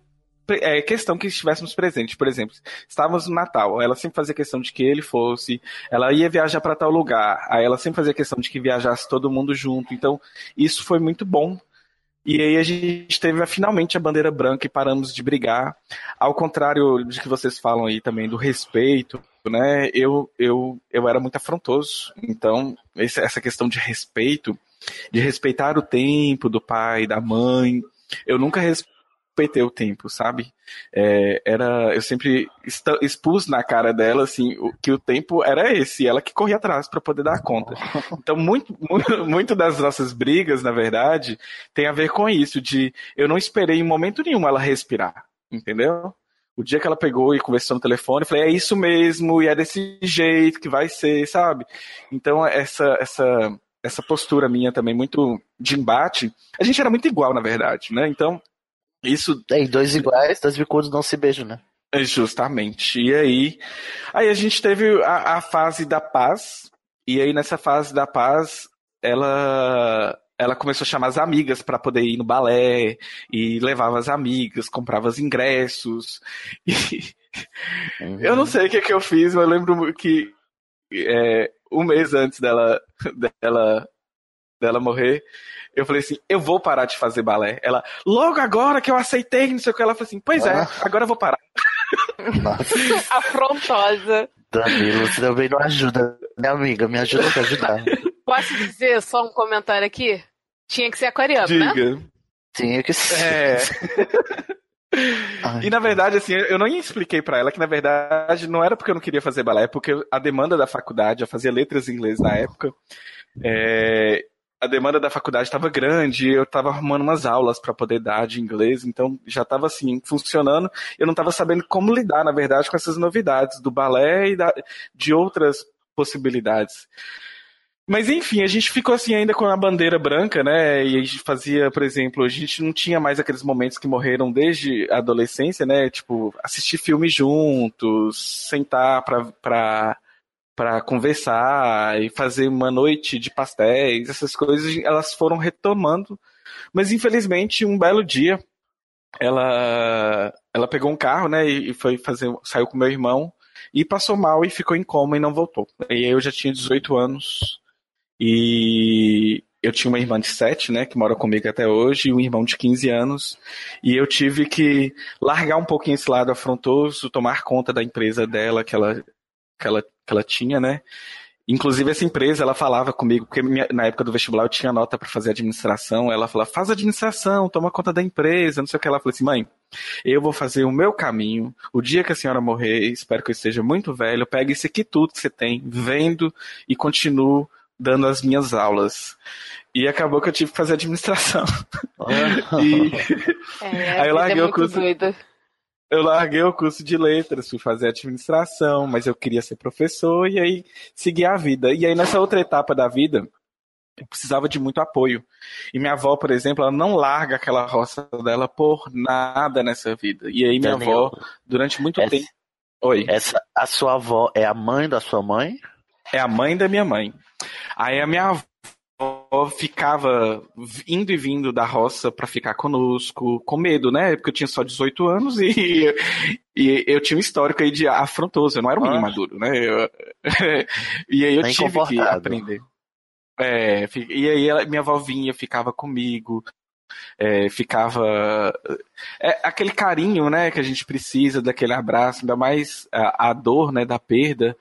é, questão que estivéssemos presentes. Por exemplo, estávamos no Natal, ela sempre fazia questão de que ele fosse, ela ia viajar para tal lugar, aí ela sempre fazia questão de que viajasse todo mundo junto. Então, isso foi muito bom. E aí a gente teve finalmente a bandeira branca e paramos de brigar. Ao contrário de que vocês falam aí também do respeito, né? Eu, eu, eu era muito afrontoso. Então, essa questão de respeito, de respeitar o tempo do pai, da mãe, eu nunca respeitei o tempo, sabe? É, era, eu sempre expus na cara dela assim o- que o tempo era esse, ela que corria atrás para poder dar conta. Então muito, muito, muito das nossas brigas, na verdade, tem a ver com isso de eu não esperei em momento nenhum ela respirar, entendeu? O dia que ela pegou e conversou no telefone, eu falei, é isso mesmo, e é desse jeito que vai ser, sabe? Então, essa, essa, essa postura minha também, muito de embate, a gente era muito igual, na verdade, né? Então, isso. Tem dois iguais, dois bicudos não se beijam, né? É, Justamente. E aí, aí a gente teve a, a fase da paz, e aí nessa fase da paz, ela ela começou a chamar as amigas para poder ir no balé e levava as amigas, comprava os ingressos. E eu não sei o que, que eu fiz, mas eu lembro que é, um mês antes dela, dela, dela morrer, eu falei assim: eu vou parar de fazer balé. Ela, logo agora que eu aceitei, não sei o que, ela falou assim: pois é, agora eu vou parar. Afrontosa. Danilo, você também não ajuda, minha amiga, me ajuda a te ajudar. Posso dizer só um comentário aqui? Tinha que ser aquariano, né? Diga. Tinha que ser. É. E na verdade, assim, eu não expliquei pra ela que na verdade não era porque eu não queria fazer balé, é porque a demanda da faculdade, eu fazia letras em inglês na época, é, a demanda da faculdade estava grande, eu estava arrumando umas aulas para poder dar de inglês, então já estava assim funcionando. Eu não estava sabendo como lidar, na verdade, com essas novidades do balé e da- de outras possibilidades. Mas enfim, a gente ficou assim ainda com a bandeira branca, né? E a gente fazia, por exemplo, a gente não tinha mais aqueles momentos que morreram desde a adolescência, né? Tipo, assistir filmes juntos, sentar pra, pra, pra conversar e fazer uma noite de pastéis, essas coisas, elas foram retomando. Mas infelizmente, um belo dia, ela, ela pegou um carro, né? E foi fazer, saiu com meu irmão e passou mal e ficou em coma e não voltou. E eu já tinha 18 anos e eu tinha uma irmã de 7, né, que mora comigo até hoje, e um irmão de 15 anos, e eu tive que largar um pouquinho esse lado afrontoso, tomar conta da empresa dela que ela, que ela, que ela tinha, né, Inclusive, essa empresa, ela falava comigo, porque minha- na época do vestibular eu tinha nota para fazer administração. Ela falava, faz administração, toma conta da empresa, não sei o que. Ela falou assim, mãe, eu vou fazer o meu caminho. O dia que a senhora morrer, espero que eu esteja muito velho, pega isso aqui tudo que você tem, vendo e continuo dando as minhas aulas. E acabou que eu tive que fazer administração. e É, Aí eu vida larguei é o curso. doida. Eu larguei o curso de letras, fui fazer administração, mas eu queria ser professor e aí segui a vida. E aí nessa outra etapa da vida, eu precisava de muito apoio. E minha avó, por exemplo, ela não larga aquela roça dela por nada nessa vida. E aí minha Daniel, avó, durante muito essa- tempo. Oi. Essa, a sua avó é a mãe da sua mãe? É a mãe da minha mãe. Aí a minha avó ficava indo e vindo da roça pra ficar conosco, com medo, né? Porque eu tinha só 18 anos e, e eu tinha um histórico aí de afrontoso, eu não era um menino Ah. maduro, né? Eu- e aí eu Nem tive que aprender. É, e aí ela- minha avó vinha, ficava comigo, é, ficava. É aquele carinho, né, que a gente precisa, daquele abraço, ainda mais a, a dor, né, da perda.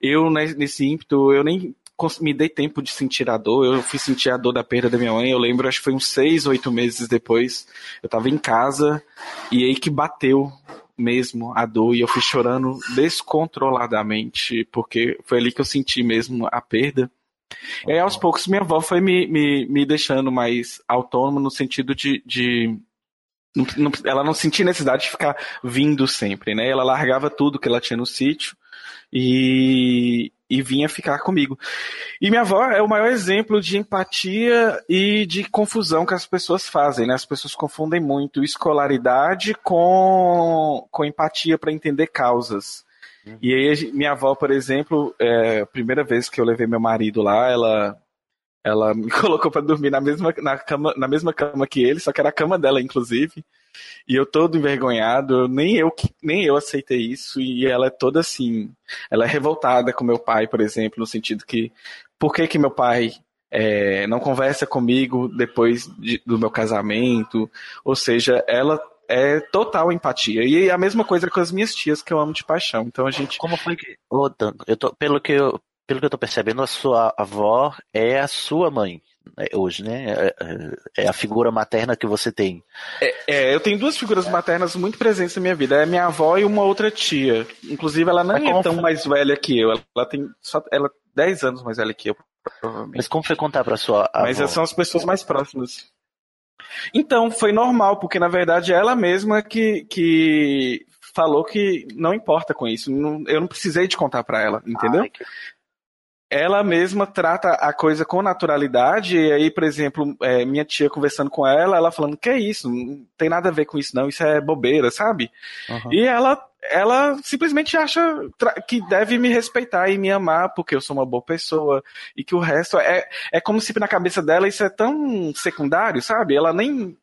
Eu, né, nesse ímpeto, eu nem me dei tempo de sentir a dor. Eu fui sentir a dor da perda da minha mãe. Eu lembro, acho que foi uns seis, oito meses depois. Eu tava em casa e aí que bateu mesmo a dor e eu fui chorando descontroladamente, porque foi ali que eu senti mesmo a perda. E aí, aos poucos, minha avó foi me, me, me deixando mais autônoma no sentido de. de ela não sentia necessidade de ficar vindo sempre, né? Ela largava tudo que ela tinha no sítio e, e vinha ficar comigo. E minha avó é o maior exemplo de empatia e de confusão que as pessoas fazem, né? As pessoas confundem muito escolaridade com, com empatia para entender causas. E aí, minha avó, por exemplo, é, a primeira vez que eu levei meu marido lá, ela, ela me colocou para dormir na mesma, na, cama, na mesma cama que ele, só que era a cama dela, inclusive. E eu todo envergonhado, nem eu, nem eu aceitei isso, e ela é toda assim, ela é revoltada com meu pai, por exemplo, no sentido que, por que que meu pai é, não conversa comigo depois de- do meu casamento? Ou seja, ela é total empatia. E a mesma coisa com as minhas tias, que eu amo de paixão. Então a gente. Como foi que. Ô, Dan, eu tô, pelo, que eu, pelo que eu tô percebendo, a sua avó é a sua mãe hoje, né? É, é- é a figura materna que você tem. É, eu tenho duas figuras maternas muito presentes na minha vida. É minha avó e uma outra tia. Inclusive, ela não Mas é tão foi? mais velha que eu. Ela, tem só ela é 10 anos mais velha que eu, provavelmente. Mas como foi contar pra sua avó? Mas essas são as pessoas mais próximas. Então, foi normal, porque na verdade ela mesma que, que falou que não importa com isso. Eu não precisei de contar pra ela, entendeu? Ai, que- ela mesma trata a coisa com naturalidade, e aí, por exemplo, é, minha tia conversando com ela, ela falando, que é isso? Não tem nada a ver com isso, não, isso é bobeira, sabe? Aham. E ela, ela simplesmente acha que deve me respeitar e me amar, porque eu sou uma boa pessoa, e que o resto é, é como se na cabeça dela isso é tão secundário, sabe? Ela nem.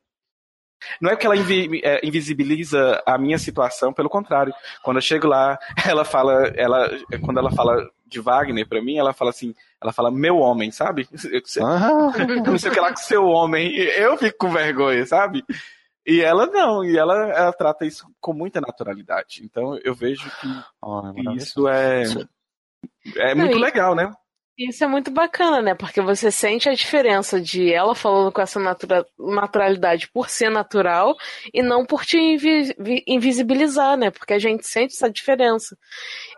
Não é que ela invi- é, invisibiliza a minha situação, pelo contrário. Quando eu chego lá, ela fala, ela, quando ela fala de Wagner pra mim, ela fala assim, ela fala meu homem, sabe? Eu- Aham. não sei o que lá com seu homem. Eu fico com vergonha, sabe? E ela não, e ela, ela trata isso com muita naturalidade. Então eu vejo que Ó, é isso é, é muito legal, né? Isso é muito bacana, né? Porque você sente a diferença de ela falando com essa natura- naturalidade por ser natural e não por te invi- vi- invisibilizar, né? Porque a gente sente essa diferença.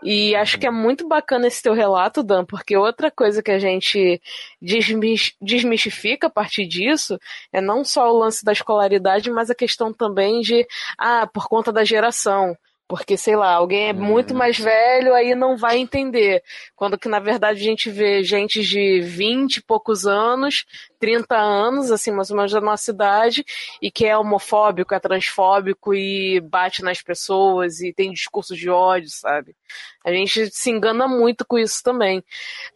E acho que é muito bacana esse teu relato, Dan, porque outra coisa que a gente desmis- desmistifica a partir disso é não só o lance da escolaridade, mas a questão também de, ah, por conta da geração. Porque, sei lá, alguém é muito mais velho, aí não vai entender. Quando que, na verdade, a gente vê gente de 20 e poucos anos, 30 anos, assim, mais ou menos da nossa idade, e que é homofóbico, é transfóbico e bate nas pessoas e tem discursos de ódio, sabe? A gente se engana muito com isso também.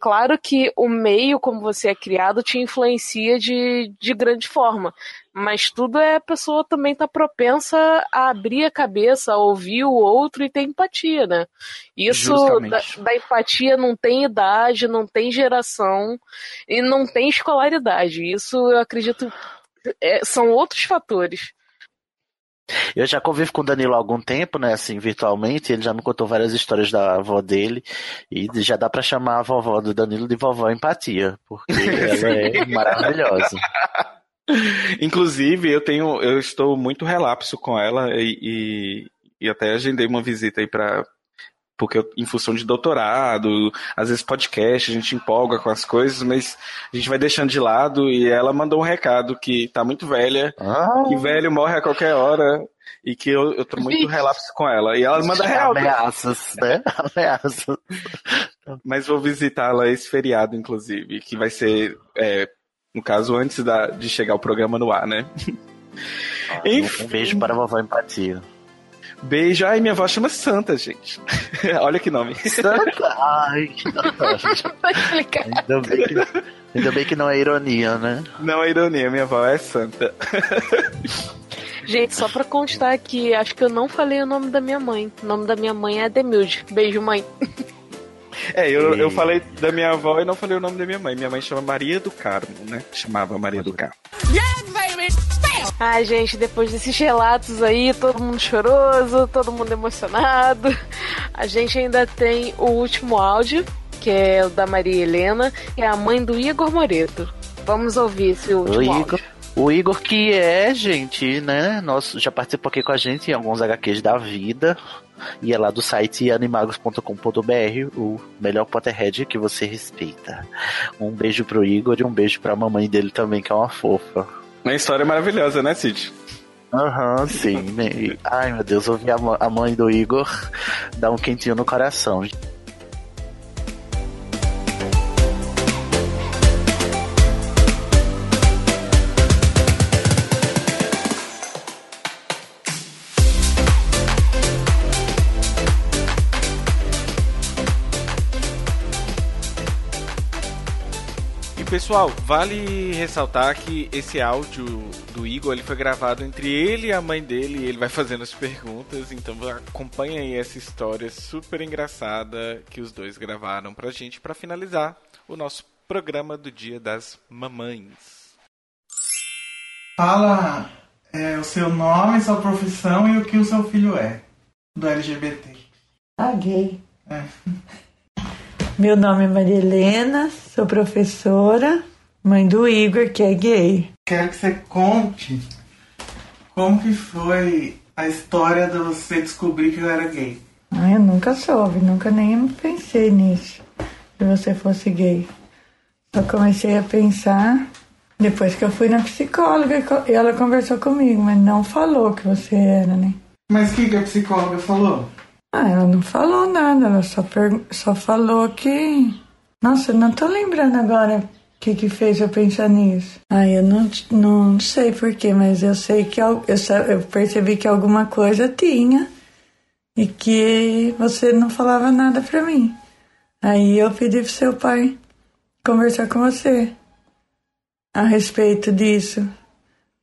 Claro que o meio como você é criado te influencia de, de grande forma, mas tudo é a pessoa também tá propensa a abrir a cabeça, a ouvir o outro e ter empatia, né? Isso da, da empatia não tem idade, não tem geração e não tem escolaridade. Isso eu acredito é, são outros fatores. Eu já convivo com o Danilo há algum tempo, né, assim, virtualmente, ele já me contou várias histórias da avó dele, e já dá pra chamar a vovó do Danilo de vovó empatia, porque ela é maravilhosa. Inclusive, eu tenho, eu estou muito relapso com ela e, e, e até agendei uma visita aí para porque eu- em função de doutorado, às vezes podcast, a gente empolga com as coisas, mas a gente vai deixando de lado e ela mandou um recado que tá muito velha, Ah. que velho morre a qualquer hora e que eu, eu tô muito relapso com ela. E ela manda real. Ameaças, né? Ameaças. Mas vou visitá-la esse feriado, inclusive, que vai ser, é, no caso, antes da, de chegar o programa no ar, né? Um beijo para a vovó empatia. Beijo. Ai, minha avó chama Santa, gente. Olha que nome. Santa? Ai, que ainda, bem que, ainda bem que não é ironia, né? Não é ironia, minha avó é Santa. Gente, só pra constar aqui, acho que eu não falei o nome da minha mãe. O nome da minha mãe é Demilde. Beijo, mãe. É, eu, eu falei da minha avó e não falei o nome da minha mãe. Minha mãe chama Maria do Carmo, né? Chamava Maria do Carmo. Ai, gente, depois desses relatos aí, todo mundo choroso, todo mundo emocionado. A gente ainda tem o último áudio, que é o da Maria Helena, que é a mãe do Igor Moreto. Vamos ouvir esse O último Igor, áudio. o Igor que é, gente, né? Nosso, já participou aqui com a gente em alguns HQs da vida. E é lá do site animagos.com.br, o melhor Potterhead que você respeita. Um beijo pro Igor e um beijo pra mamãe dele também, que é uma fofa. Uma história maravilhosa, né, Cid? Aham, sim. né? E- Ai, meu Deus, ouvir a mãe do Igor dá um quentinho no coração. Pessoal, vale ressaltar que esse áudio do Igor ele foi gravado entre ele e a mãe dele, e ele vai fazendo as perguntas, então acompanha aí essa história super engraçada que os dois gravaram pra gente pra finalizar o nosso programa do Dia das Mamães. Fala é, o seu nome, sua profissão e o que o seu filho é do LGBT. Ah, gay. É. Meu nome é Maria Helena, sou professora, mãe do Igor, que é gay. Quero que você conte como que foi a história de você descobrir que eu era gay. Ah, eu nunca soube, nunca nem pensei nisso, que você fosse gay. Só comecei a pensar depois que eu fui na psicóloga e e ela conversou comigo, mas não falou que você era, né? Mas o que, que a psicóloga falou? Ah, ela não falou nada, ela só, per- só falou que. Nossa, eu não tô lembrando agora o que, que fez eu pensar nisso. Ah, eu não, não sei porquê, mas eu sei que eu, eu percebi que alguma coisa tinha e que você não falava nada pra mim. Aí eu pedi pro seu pai conversar com você a respeito disso.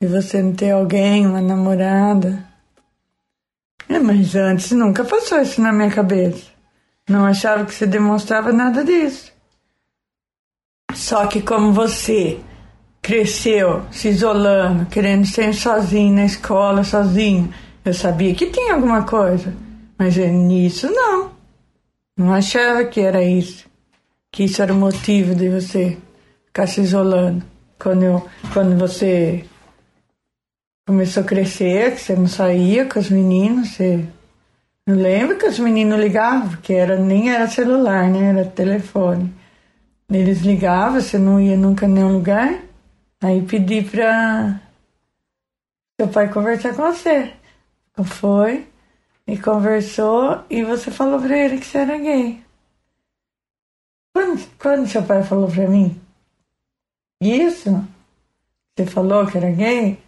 De você não ter alguém, uma namorada. É, mas antes nunca passou isso na minha cabeça. Não achava que você demonstrava nada disso. Só que como você cresceu se isolando, querendo ser sozinho na escola, sozinho, eu sabia que tinha alguma coisa. Mas nisso não. Não achava que era isso. Que isso era o motivo de você ficar se isolando. Quando, eu, quando você começou a crescer, que você não saía com os meninos, você não lembra que os meninos ligavam, porque era, nem era celular, né? Era telefone. Eles ligavam, você não ia nunca em nenhum lugar. Aí pedi pra seu pai conversar com você. Foi e conversou e você falou pra ele que você era gay. Quando, quando seu pai falou pra mim isso, você falou que era gay,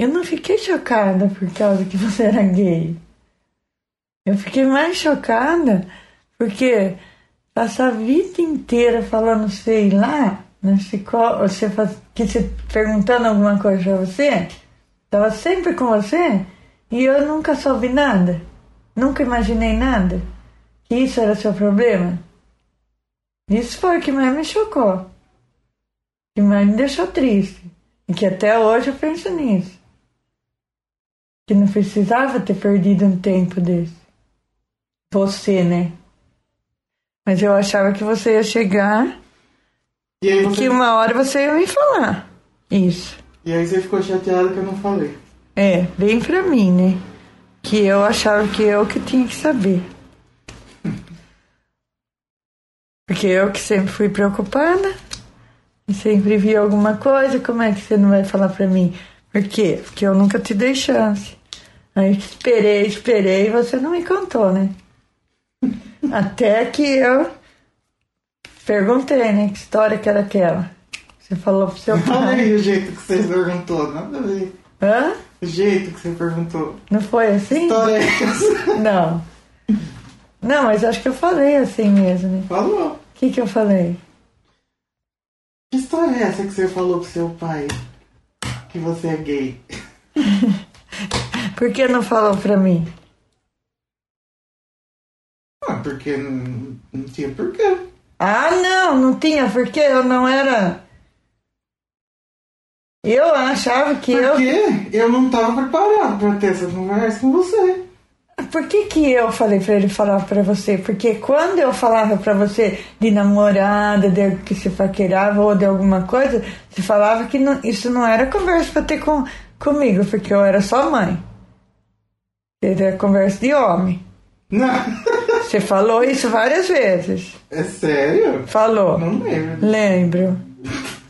eu não fiquei chocada por causa que você era gay. Eu fiquei mais chocada porque passar a vida inteira falando, sei lá, psicó- você faz, que você perguntando alguma coisa pra você, tava sempre com você e eu nunca soube nada, nunca imaginei nada, que isso era seu problema. Isso foi o que mais me chocou, que mais me deixou triste e que até hoje eu penso nisso que não precisava ter perdido um tempo desse. Você, né? Mas eu achava que você ia chegar E aí você, que uma hora você ia me falar. Isso. e aí você ficou chateado que eu não falei. É, bem pra mim, né? que eu achava que eu que tinha que saber. Porque eu que sempre fui preocupada e sempre vi alguma coisa, como é que você não vai falar pra mim? Por quê? Porque eu nunca te dei chance. Aí esperei, esperei e você não me contou, né? Até que eu perguntei, né? Que história que era aquela? Você falou pro seu Olha pai. aí o jeito que você perguntou, nada a ver. Hã? O jeito que você perguntou. Não foi assim? História é essa? Não. Não, mas acho que eu falei assim mesmo, né? Falou. O que, que eu falei? Que história é essa que você falou pro seu pai? Que você é gay? Por que não falou pra mim? Ah, porque não, não tinha porquê. Ah, não, não tinha, porque eu não era. Eu achava que eu. Porque eu não tava preparado pra ter essa conversa com você. Por que, que eu falei pra ele falar pra você? Porque quando eu falava pra você de namorada, de que se paquerava ou de alguma coisa, você falava que não- isso não era conversa pra ter com, comigo, porque eu era só mãe. Era conversa de homem. Não. Você falou isso várias vezes. É sério? Falou. Não lembro. Lembro.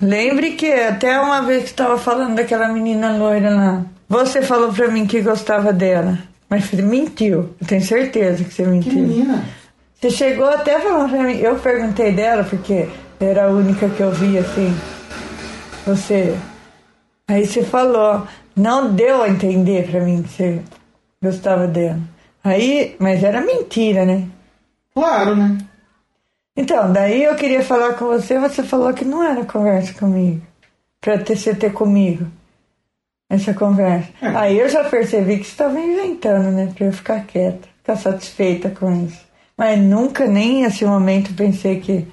Lembre que até uma vez que estava falando daquela menina loira lá, você falou pra mim que gostava dela. Mas você mentiu. Eu tenho certeza que você mentiu. Que menina? Você chegou até falando pra mim. Eu perguntei dela porque era a única que eu vi assim. Você. Aí você falou. Não deu a entender pra mim que você gostava dela. Aí, mas era mentira, né? Claro, né? Então, daí eu queria falar com você, você falou que não era conversa comigo. Pra ter você ter comigo. Essa conversa. Aí eu já percebi que você estava inventando, né? Pra eu ficar quieta, ficar satisfeita com isso. Mas nunca, nem nesse momento, pensei que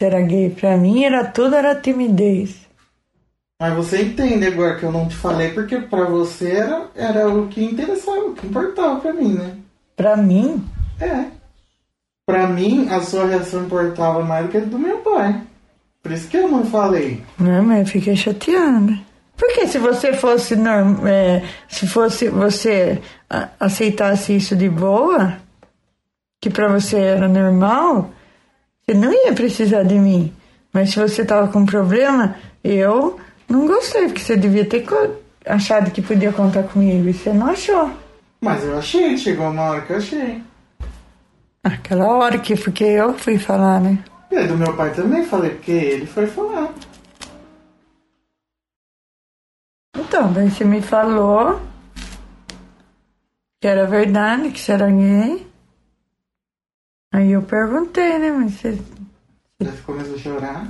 era gay. Pra mim era tudo, era timidez. Mas você entende agora que eu não te falei porque pra você era, era o que interessava, o que importava pra mim, né? Pra mim? É. Pra mim, a sua reação importava mais do que a do meu pai. Por isso que eu não falei. Não, mas eu fiquei chateada. Porque se você fosse norm... é, se fosse você aceitasse isso de boa, que pra você era normal, você não ia precisar de mim. Mas se você tava com problema, eu não gostei, porque você devia ter achado que podia contar comigo e você não achou. Mas eu achei, chegou uma hora que eu achei. Aquela hora que porque eu fui falar, né? E do meu pai também falei, porque ele foi falar. Então, daí você me falou que era verdade, que você era gay. Aí eu perguntei, né? Mas você Já começou a chorar.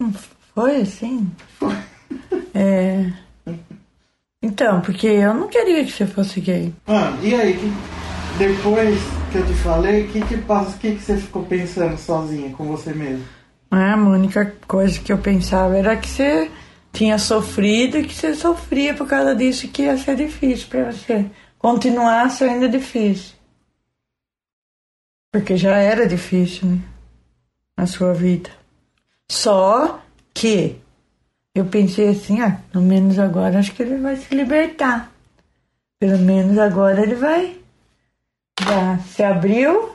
não foi assim? Foi. É. Então, porque eu não queria que você fosse gay. Ah, e aí, depois que eu te falei, o que que passa, o que que você ficou pensando sozinha com você mesmo? Ah, a única coisa que eu pensava era que você tinha sofrido e que você sofria por causa disso que ia ser difícil pra você. Continuar sendo difícil. Porque já era difícil, né? Na sua vida. Só que eu pensei assim, ah, pelo menos agora acho que ele vai se libertar. Pelo menos agora ele vai. Já se abriu,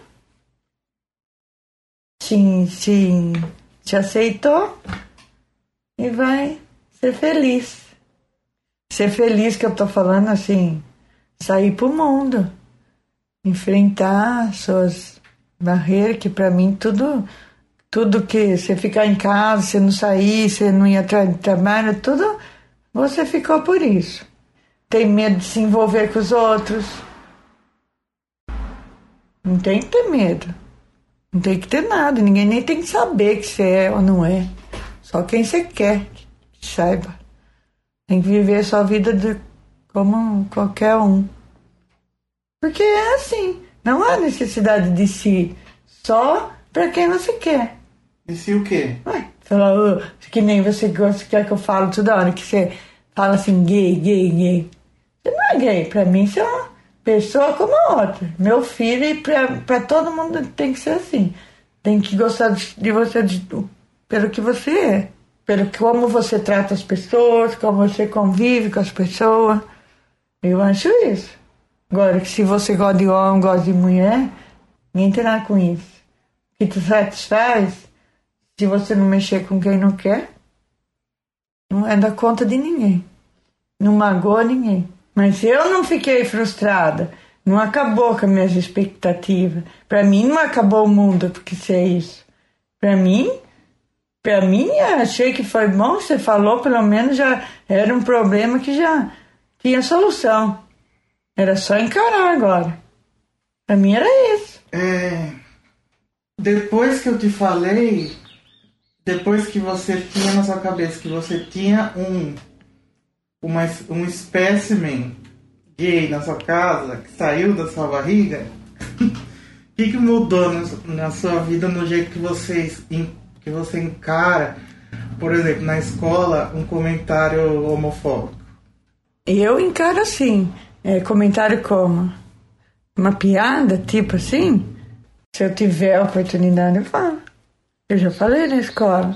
se, se, aceitou e vai ser feliz. Ser feliz que eu tô falando assim, sair pro mundo, enfrentar suas barreiras, que pra mim tudo, tudo que você ficar em casa, você não sair, você não ir atrás de trabalho, tudo você ficou por isso. Tem medo de se envolver com os outros. Não tem que ter medo. Não tem que ter nada. Ninguém nem tem que saber que você é ou não é. Só quem você quer que saiba. Tem que viver a sua vida de, como qualquer um. Porque é assim. Não há necessidade de si. Só pra quem você quer. E se o quê? Falar, "Ô, que nem você gosta, quer que eu falo toda hora, que você fala assim, gay, gay, gay. Você não é gay. Pra mim, você é uma pessoa como a outra. Meu filho, e pra, pra todo mundo tem que ser assim. Tem que gostar de, de você de- pelo que você é. Pelo que- como você trata as pessoas, como você convive com as pessoas. Eu acho isso. Agora, que se você gosta de homem, gosta de mulher, ninguém tem nada com isso. Que te satisfaz, se você não mexer com quem não quer, não é da conta de ninguém. Não magoa ninguém. Mas eu não fiquei frustrada. Não acabou com as minhas expectativas. Para mim não acabou o mundo porque isso é isso. Para mim, para mim achei que foi bom. Você falou, pelo menos já era um problema que já tinha solução. Era só encarar agora. Para mim era isso. É, depois que eu te falei, depois que você tinha na sua cabeça que você tinha um uma, um espécimen gay na sua casa, que saiu da sua barriga, o que, que mudou na, na sua vida no jeito que você, que você encara, por exemplo, na escola, um comentário homofóbico? Eu encaro assim, é, comentário como uma piada, tipo assim. Se eu tiver a oportunidade, eu falo. Eu já falei na escola,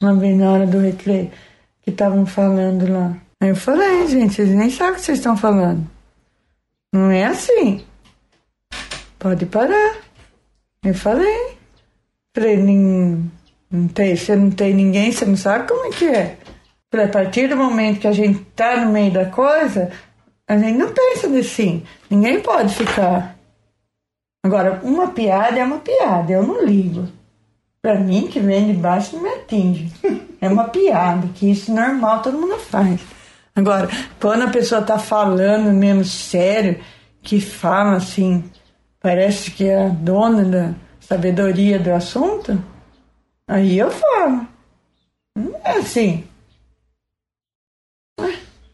uma vez na hora do recreio, que estavam falando lá. Aí eu falei, gente, vocês nem sabem o que vocês estão falando. Não é assim. Pode parar. Eu falei. Falei, "Nin- não tem, você não tem ninguém, você não sabe como é que é. Falei, a partir do momento que a gente tá no meio da coisa, a gente não pensa assim. Ninguém pode ficar. Agora, uma piada é uma piada, eu não ligo. Pra mim, que vem de baixo, não me atinge. É uma piada, que isso é normal, todo mundo faz. Agora, quando a pessoa tá falando mesmo sério, que fala assim, parece que é a dona da sabedoria do assunto, aí eu falo. Não é assim.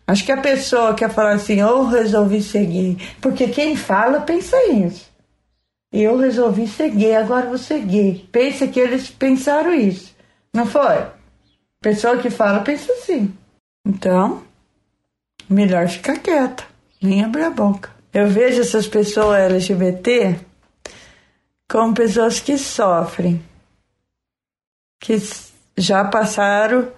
Acho que a pessoa quer falar assim, eu resolvi seguir. Porque quem fala pensa isso. Eu resolvi ser gay, agora vou ser gay. Pensa que eles pensaram isso. Não foi? Pessoa que fala pensa assim. Então, melhor ficar quieta, nem abrir a boca. Eu vejo essas pessoas LGBT como pessoas que sofrem, que já passaram,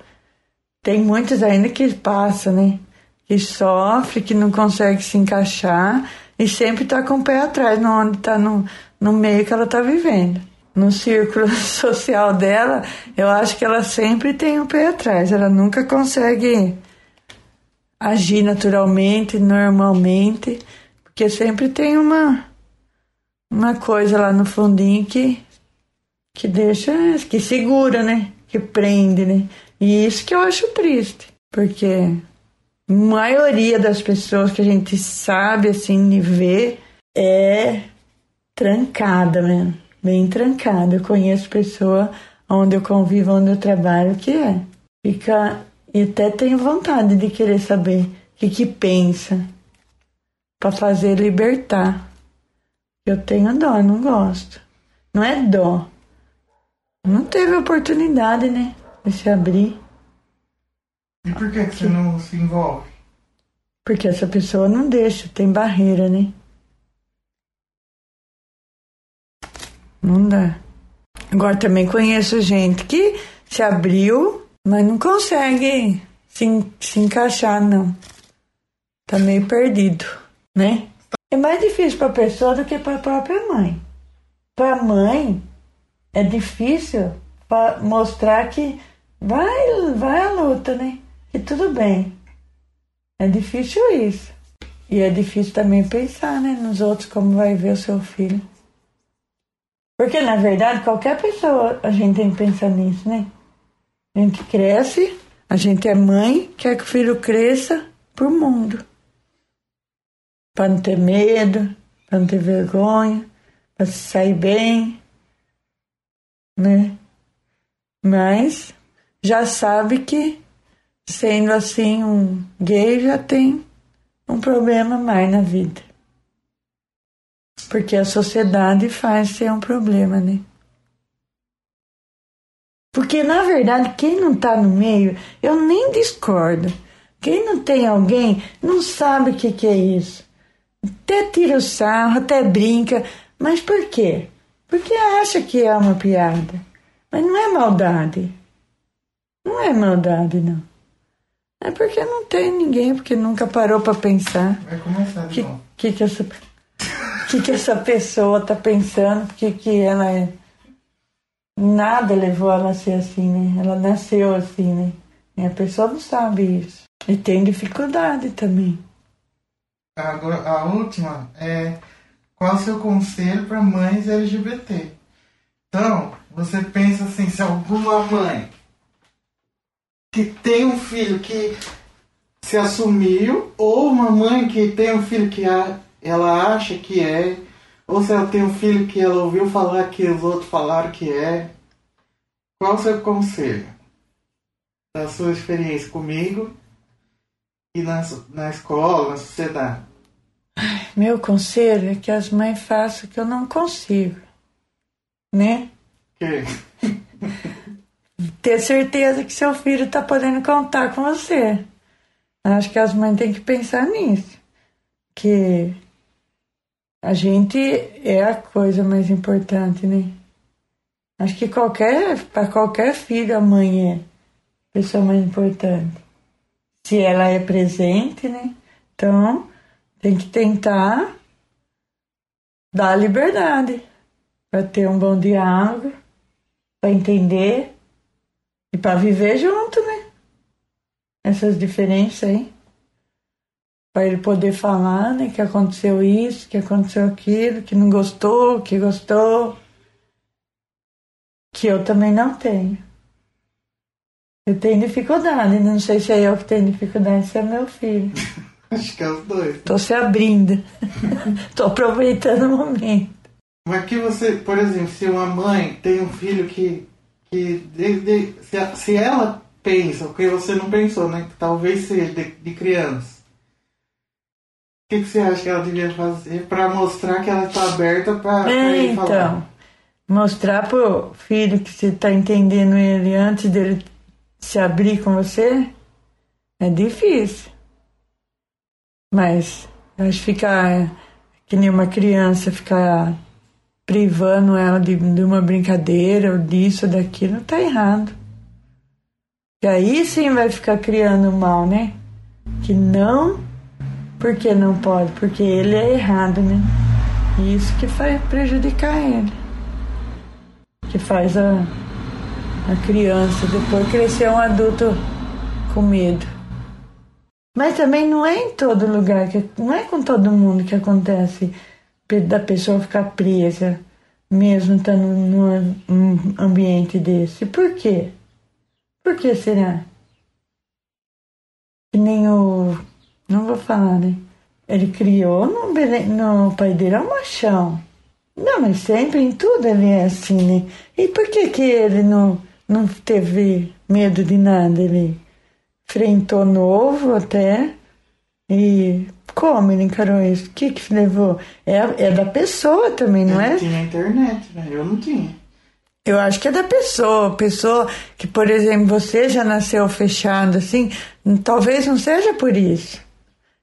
tem muitos ainda que passam, né? Que sofre, que não consegue se encaixar e sempre está com o pé atrás, no onde está no, no meio que ela está vivendo. No círculo social dela, eu acho que ela sempre tem o pé atrás, ela nunca consegue agir naturalmente, normalmente, porque sempre tem uma uma coisa lá no fundinho que que deixa, que segura, né? Que prende, né? E isso que eu acho triste, porque maioria das pessoas que a gente sabe assim de ver é trancada mesmo, bem trancada. Eu conheço pessoa onde eu convivo, onde eu trabalho, que é. Fica e até tenho vontade de querer saber o que, que pensa para fazer libertar. Eu tenho dó, não gosto. Não é dó. Não teve oportunidade, né? De se abrir. E por que, que você não se envolve? Porque essa pessoa não deixa, tem barreira, né? Não dá. Agora também conheço gente que se abriu, mas não consegue se, se encaixar, não. Tá meio perdido, né? É mais difícil para a pessoa do que para a própria mãe. Para a mãe, é difícil mostrar que vai, vai à luta, né? Que tudo bem. É difícil isso. E é difícil também pensar, né, nos outros como vai ver o seu filho. Porque na verdade qualquer pessoa a gente tem que pensar nisso, né? A gente cresce, a gente é mãe, quer que o filho cresça pro mundo. Para não ter medo, para não ter vergonha, para se sair bem, né? Mas já sabe que sendo assim um gay já tem um problema mais na vida. Porque a sociedade faz ser um problema, né? Porque na verdade quem não tá no meio, eu nem discordo. Quem não tem alguém não sabe o que, que é isso. Até tira o sarro, até brinca. Mas por quê? Porque acha que é uma piada. Mas não é maldade. Não é maldade, não. É porque não tem ninguém, porque nunca parou pra pensar. Vai começar de que, novo. que que essa que que essa pessoa tá pensando? Porque que ela é nada levou ela a ser assim, né? Ela nasceu assim, né? E a pessoa não sabe isso. E tem dificuldade também. Agora, a última é qual o seu conselho para mães LGBT? Então, você pensa assim, se alguma mãe que tem um filho que se assumiu, ou uma mãe que tem um filho que a- ela acha que é, ou se ela tem um filho que ela ouviu falar que os outros falaram que é, qual o seu conselho? Da sua experiência comigo e na, na escola, na sociedade. Meu conselho é que as mães façam o que eu não consigo. Né? Que? Ter certeza que seu filho tá podendo contar com você. Acho que as mães têm que pensar nisso. Que a gente é a coisa mais importante, né? Acho que qualquer, para qualquer filho, a mãe é a pessoa mais importante. Se ela é presente, né? Então, tem que tentar dar liberdade para ter um bom diálogo, para entender e para viver junto, né? Essas diferenças aí. Para ele poder falar, né? Que aconteceu isso, que aconteceu aquilo, que não gostou, que gostou. Que eu também não tenho. Eu tenho dificuldade, não sei se é eu que tenho dificuldade, se é meu filho. Acho que é os dois. Tô se abrindo. Tô aproveitando o momento. Mas que você, por exemplo, se uma mãe tem um filho que, que se, se ela pensa o que você não pensou, né? Que talvez seja de, de criança. O que, que você acha que ela devia fazer para mostrar que ela está aberta para É, ele falar? então, mostrar pro filho que você tá entendendo ele antes dele se abrir com você é difícil. Mas acho que ficar que nem uma criança, ficar privando ela de, de uma brincadeira ou disso ou daquilo, tá errado. E aí sim vai ficar criando mal, né? Que não, porque não pode, porque ele é errado, né? E Isso que vai prejudicar ele. Que faz a, a criança depois crescer um adulto com medo. Mas também não é em todo lugar, que, não é com todo mundo que acontece da pessoa ficar presa, mesmo estando num ambiente desse. Por quê? Por que será? Que nem o. Não vou falar, né? Ele criou no, no pai dele é um machão. Não, mas sempre em tudo ele é assim, né? E por que que ele não, não teve medo de nada? Ele enfrentou novo até. E como ele encarou isso? O que que levou? É, é da pessoa também, não Ele é? tinha internet, né? Eu não tinha. Eu acho que é da pessoa. Pessoa que, por exemplo, você já nasceu fechado assim, talvez não seja por isso.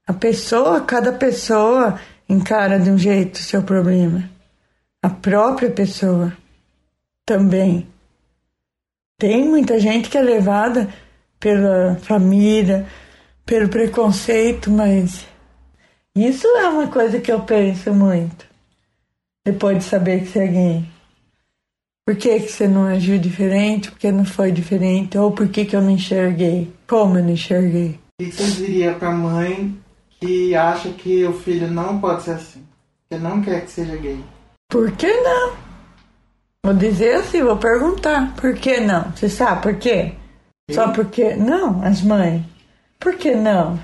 A pessoa, cada pessoa encara de um jeito o seu problema. A própria pessoa também. Tem muita gente que é levada pela família, pelo preconceito, mas isso é uma coisa que eu penso muito. Depois de saber que você é gay. Por que, que você não agiu diferente? Por que não foi diferente? Ou por que, que eu não enxerguei? Como eu não enxerguei? O que você diria pra mãe que acha que o filho não pode ser assim? Que não quer que seja gay? Por que não? Vou dizer assim, vou perguntar. Por que não? Você sabe por quê? Só porque. Não, as mães. Por que não?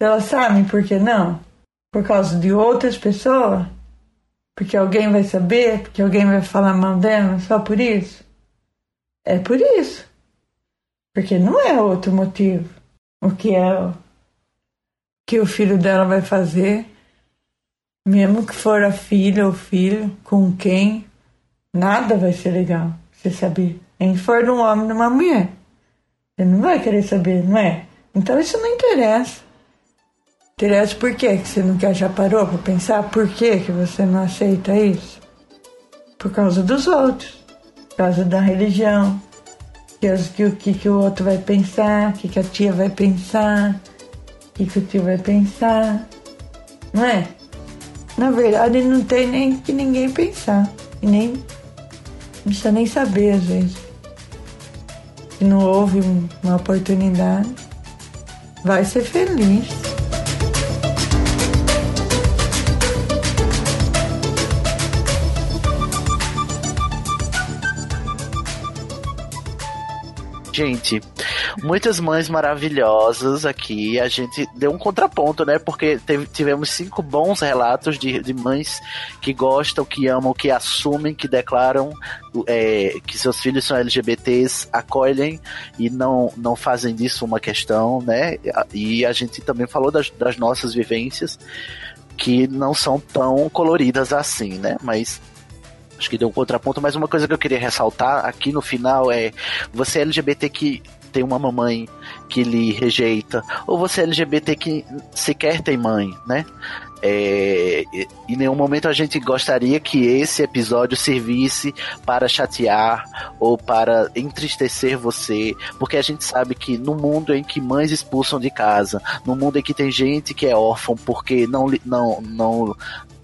Elas sabem por que não? Por causa de outras pessoas? Porque alguém vai saber? Porque alguém vai falar mal dela? Só por isso? É por isso. Porque não é outro motivo. O que é que o filho dela vai fazer, mesmo que for a filha ou filho, com quem, nada vai ser legal, você saber. Nem for de um homem ou uma mulher. Você não vai querer saber, não é? Então isso não interessa. Interessa por que você quer, já parou para pensar por que que você não aceita isso? Por causa dos outros, por causa da religião, que, o que, que o outro vai pensar, o que, que a tia vai pensar, o que, que o tio vai pensar. Não é? Na verdade, não tem nem que ninguém pensar. E nem. Não precisa nem saber, às vezes. Se não houve um- uma oportunidade, vai ser feliz. Gente, muitas mães maravilhosas aqui. A gente deu um contraponto, né? Porque teve- tivemos cinco bons relatos de, de mães que gostam, que amam, que assumem, que declaram é, que seus filhos são LGBTs, acolhem e não, não fazem disso uma questão, né? E a gente também falou das, das nossas vivências que não são tão coloridas assim, né? Mas acho que deu um contraponto, mas uma coisa que eu queria ressaltar aqui no final é você é LGBT que tem uma mamãe que lhe rejeita, ou você é LGBT que sequer tem mãe, né? É, em nenhum momento a gente gostaria que esse episódio servisse para chatear ou para entristecer você, porque a gente sabe que no mundo em que mães expulsam de casa, no mundo em que tem gente que é órfão porque não não não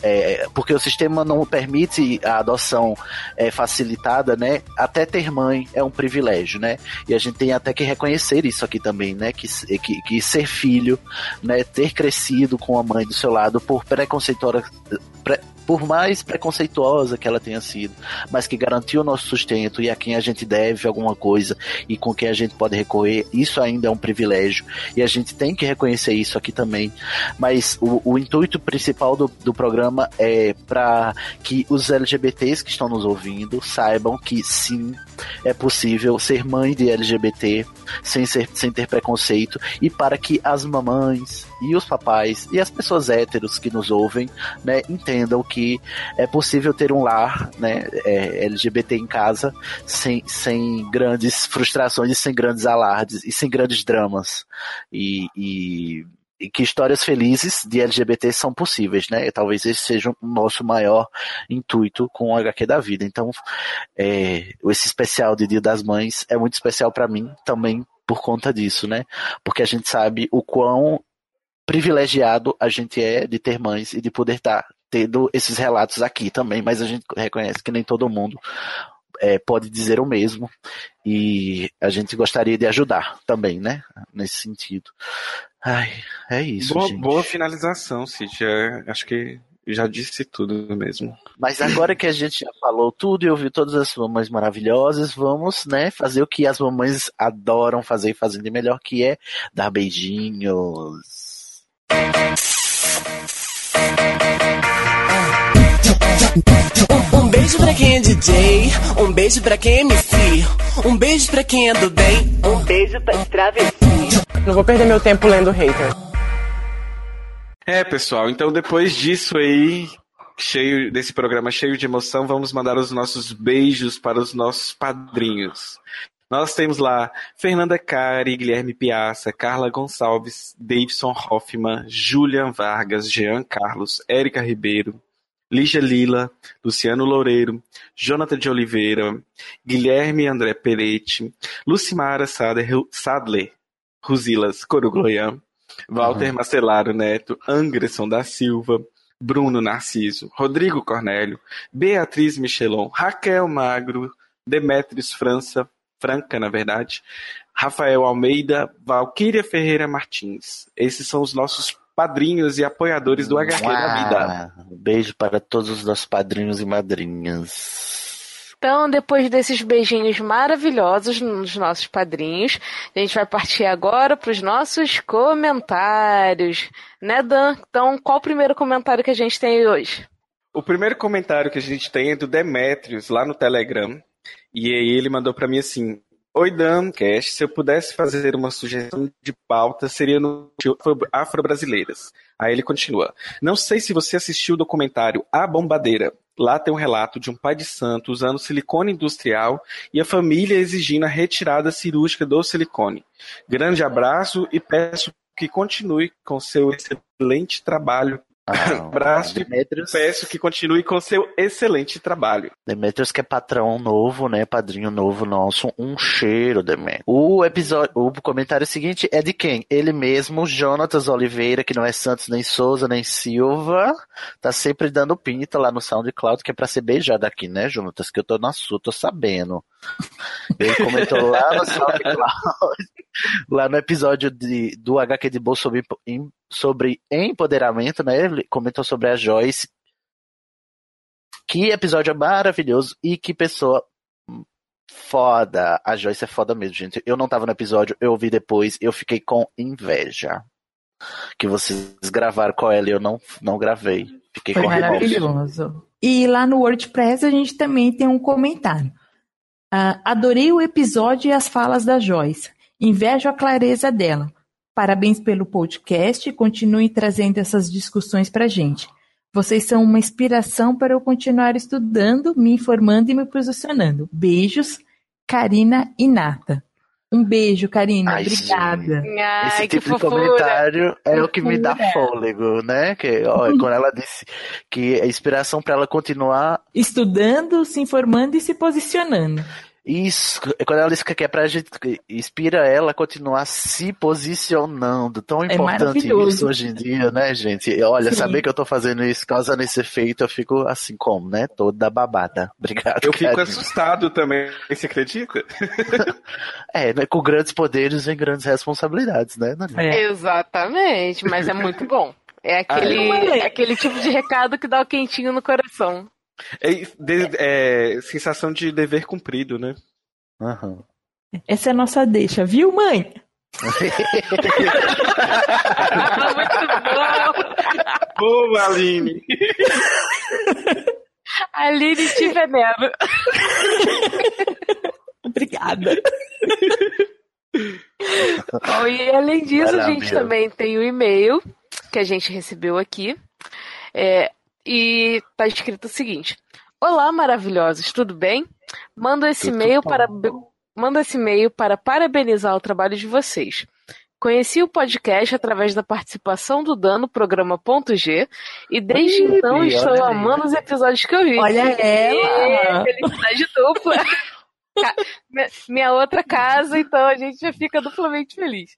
é, porque o sistema não permite a adoção é, facilitada, né? Até ter mãe é um privilégio, né? E a gente tem até que reconhecer isso aqui também, né? Que, que, que ser filho, né? Ter crescido com a mãe do seu lado por preconceituosa, pre- por mais preconceituosa que ela tenha sido, mas que garantiu o nosso sustento e a quem a gente deve alguma coisa e com quem a gente pode recorrer, isso ainda é um privilégio e a gente tem que reconhecer isso aqui também. Mas o, o intuito principal do, do programa é para que os LGBTs que estão nos ouvindo saibam que sim, é possível ser mãe de LGBT sem, ser, sem ter preconceito e para que as mamães e os papais e as pessoas héteros que nos ouvem né, entendam que é possível ter um lar né, é, LGBT em casa sem, sem grandes frustrações e sem grandes alardes e sem grandes dramas. E, e, e que histórias felizes de LGBT são possíveis, né? Talvez esse seja o nosso maior intuito com o HQ da vida. Então, é, esse especial de Dia das Mães é muito especial para mim também por conta disso, né? Porque a gente sabe o quão privilegiado a gente é de ter mães e de poder estar tendo esses relatos aqui também, mas a gente reconhece que nem todo mundo é, pode dizer o mesmo e a gente gostaria de ajudar também, né? Nesse sentido. Ai, é isso, boa, boa finalização, Cid. É, acho que já disse tudo mesmo. Mas agora que a gente já falou tudo e ouviu todas as mamães maravilhosas, vamos, né, fazer o que as mamães adoram fazer e fazem de melhor, que é dar beijinhos. Um beijo pra quem é DJ, um beijo pra quem é MC, um beijo pra quem é do bem, um beijo pra travesti. Não vou perder meu tempo lendo hater. É, pessoal, então depois disso aí, cheio desse programa cheio de emoção, vamos mandar os nossos beijos para os nossos padrinhos. Nós temos lá Fernanda Cari, Guilherme Piaça, Carla Gonçalves, Davidson Hoffman, Julian Vargas, Jean Carlos, Érica Ribeiro, Lígia Lila, Luciano Loureiro, Jonathan de Oliveira, Guilherme André Peretti, Lucimara Sadler, Ruzilas Corugloian, Walter Marcelaro Neto, Anderson da Silva, Bruno Narciso, Rodrigo Cornélio, Beatriz Michelon, Raquel Magro, Demetrios França, Franca, na verdade, Rafael Almeida, Valquíria Ferreira Martins. Esses são os nossos padrinhos e apoiadores do HQ da Vida. Um beijo para todos os nossos padrinhos e madrinhas. Então, depois desses beijinhos maravilhosos nos nossos padrinhos, a gente vai partir agora para os nossos comentários. Né, Dan? Então, qual o primeiro comentário que a gente tem hoje? O primeiro comentário que a gente tem é do Demetrios, lá no Telegram. E aí ele mandou para mim assim: Oi Dan, Cash, se eu pudesse fazer uma sugestão de pauta, seria no Afro-Brasileiras. Aí ele continua: Não sei se você assistiu o documentário A Bombadeira. Lá tem um relato de um pai de santo usando silicone industrial e a família exigindo a retirada cirúrgica do silicone. Grande abraço e peço que continue com seu excelente trabalho Abraço e peço que continue com seu excelente trabalho. Demetrius que é patrão novo, né? Padrinho novo nosso. Um cheiro, Demetrius. O episódio, o comentário seguinte é de quem? Ele mesmo, Jonatas Oliveira, que não é Santos nem Souza nem Silva, tá sempre dando pinta lá no SoundCloud, que é pra ser beijado aqui, né, Jonatas? Que eu tô na sua, tô sabendo. Ele comentou lá no SoundCloud, lá no episódio de, do HQ de sobre, em- sobre empoderamento, né? Comentou sobre a Joyce. Que episódio maravilhoso e que pessoa foda. A Joyce é foda mesmo, gente. Eu não tava no episódio, eu ouvi depois, eu fiquei com inveja. Que vocês gravaram com ela e eu não, não gravei. Fiquei Foi com remorso. maravilhoso. E lá no WordPress a gente também tem um comentário. Ah, adorei o episódio e as falas da Joyce. Invejo a clareza dela. Parabéns pelo podcast e continuem trazendo essas discussões pra gente. Vocês são uma inspiração para eu continuar estudando, me informando e me posicionando. Beijos, Karina e Nata. Um beijo, Karina. Ai, Obrigada. Esse tipo de comentário é o que me dá fôlego, né? Que, ó, quando ela disse que a inspiração para ela continuar Estudando, se informando e se posicionando. Isso, quando ela disse que é pra gente, inspira ela a continuar se posicionando. Tão É importante isso hoje em dia, né, gente? Olha, Sim. saber que eu tô fazendo isso, causando esse efeito, eu fico assim como, né? Toda babada. Obrigado, Eu fico Karine. assustado também, você acredita? É, né? Com grandes poderes vem grandes responsabilidades, né? É. Exatamente, mas é muito bom. É aquele, Ah, é aquele tipo de recado que dá o quentinho no coração. É, de- é sensação de dever cumprido, né? Essa é a nossa deixa, viu, mãe? Boa, Aline! Aline te venero. Obrigada. Bom, e além disso, lá, a gente também tem o e-mail que a gente recebeu aqui. É, e tá escrito o seguinte: Olá, maravilhosos, tudo bem? Mando esse e-mail para mando esse e-mail para parabenizar o trabalho de vocês. Conheci o podcast através da participação do Dan no programa Ponto G e desde Ih, então estou amando os episódios que eu vi. Olha ela! Felicidade dupla! Minha outra casa, então a gente já fica duplamente feliz.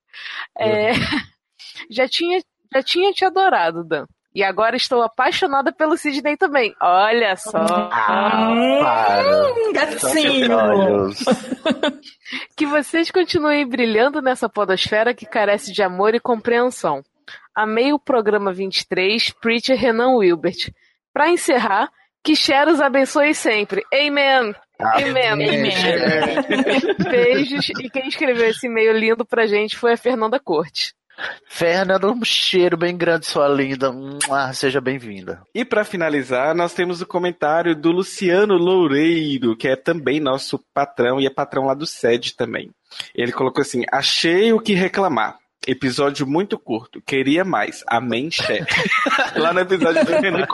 É, já, tinha, já tinha te adorado, Dan. E agora estou apaixonada pelo Sidney também. Olha só. para. gatinho. Que vocês continuem brilhando nessa podosfera que carece de amor e compreensão. Amei o programa 23, Preacher Renan Wilbert. Para encerrar, que Cher os abençoe sempre. Amen. Amen. Amém. Beijos. E quem escreveu esse e-mail lindo pra gente foi a Fernanda Corte. Fernanda, um cheiro bem grande, sua linda. Mua, Seja bem-vinda. E para finalizar, nós temos o comentário do Luciano Loureiro, que é também nosso patrão e é patrão lá do SED também. Ele colocou assim: Achei o que reclamar. Episódio muito curto. Queria mais. Amém, chefe. lá no episódio do Renan.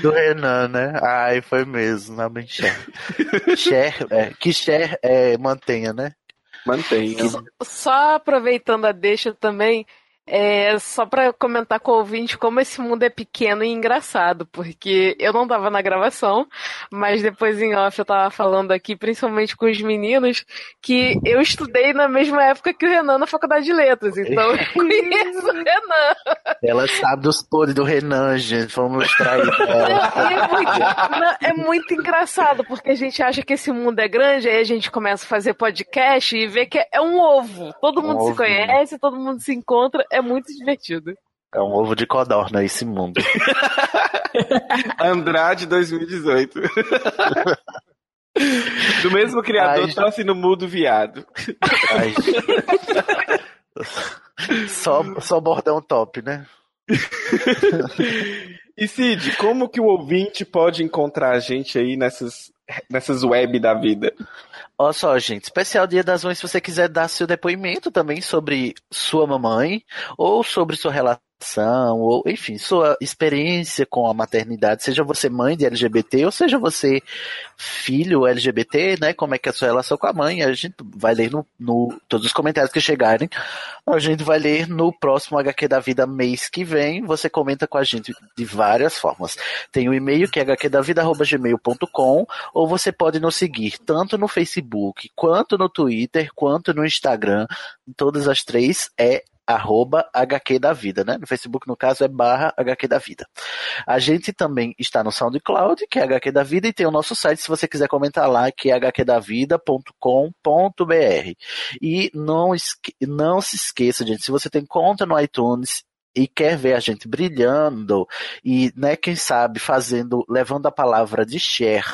Do Renan, né? Ai, foi mesmo, bem Cher. Cher, é, que Cher é, mantenha, né? Mantenha. Só aproveitando a deixa também, é só pra comentar com o ouvinte como esse mundo é pequeno e engraçado, porque eu não tava na gravação, mas depois em off eu tava falando aqui, principalmente com os meninos, que eu estudei na mesma época que o Renan na faculdade de letras, então eu conheço o Renan. Ela sabe dos podres do Renan, gente. Vamos mostrar isso. é, é muito engraçado, porque a gente acha que esse mundo é grande, aí a gente começa a fazer podcast e vê que é um ovo. Todo mundo se ovo. conhece, todo mundo se encontra, é muito divertido. É um ovo de codorna esse mundo. Andrade 2018. Do mesmo criador, Ai, tosse no mudo viado. Ai, só, só bordão top, né? E Cid, como que o ouvinte pode encontrar a gente aí nessas, nessas web da vida? Olha só, gente, especial Dia das Mães, se você quiser dar seu depoimento também sobre sua mamãe ou sobre sua relação ou enfim, sua experiência com a maternidade, seja você mãe de LGBT ou seja você filho LGBT, né? Como é que é a sua relação com a mãe? A gente vai ler no, no todos os comentários que chegarem. A gente vai ler no próximo HQ da Vida mês que vem. Você comenta com a gente de várias formas. Tem o e-mail que é hqdavida@gmail.com ou você pode nos seguir tanto no Facebook, quanto no Twitter, quanto no Instagram. Todas as três é arroba HQ da Vida, né? No Facebook, no caso, é barra HQ da Vida. A gente também está no SoundCloud, que é HQ da Vida, e tem o nosso site, se você quiser comentar lá, que é hqdavida.com.br. E não, não se esqueça, gente, se você tem conta no iTunes, e quer ver a gente brilhando e, né, quem sabe, fazendo, levando a palavra de share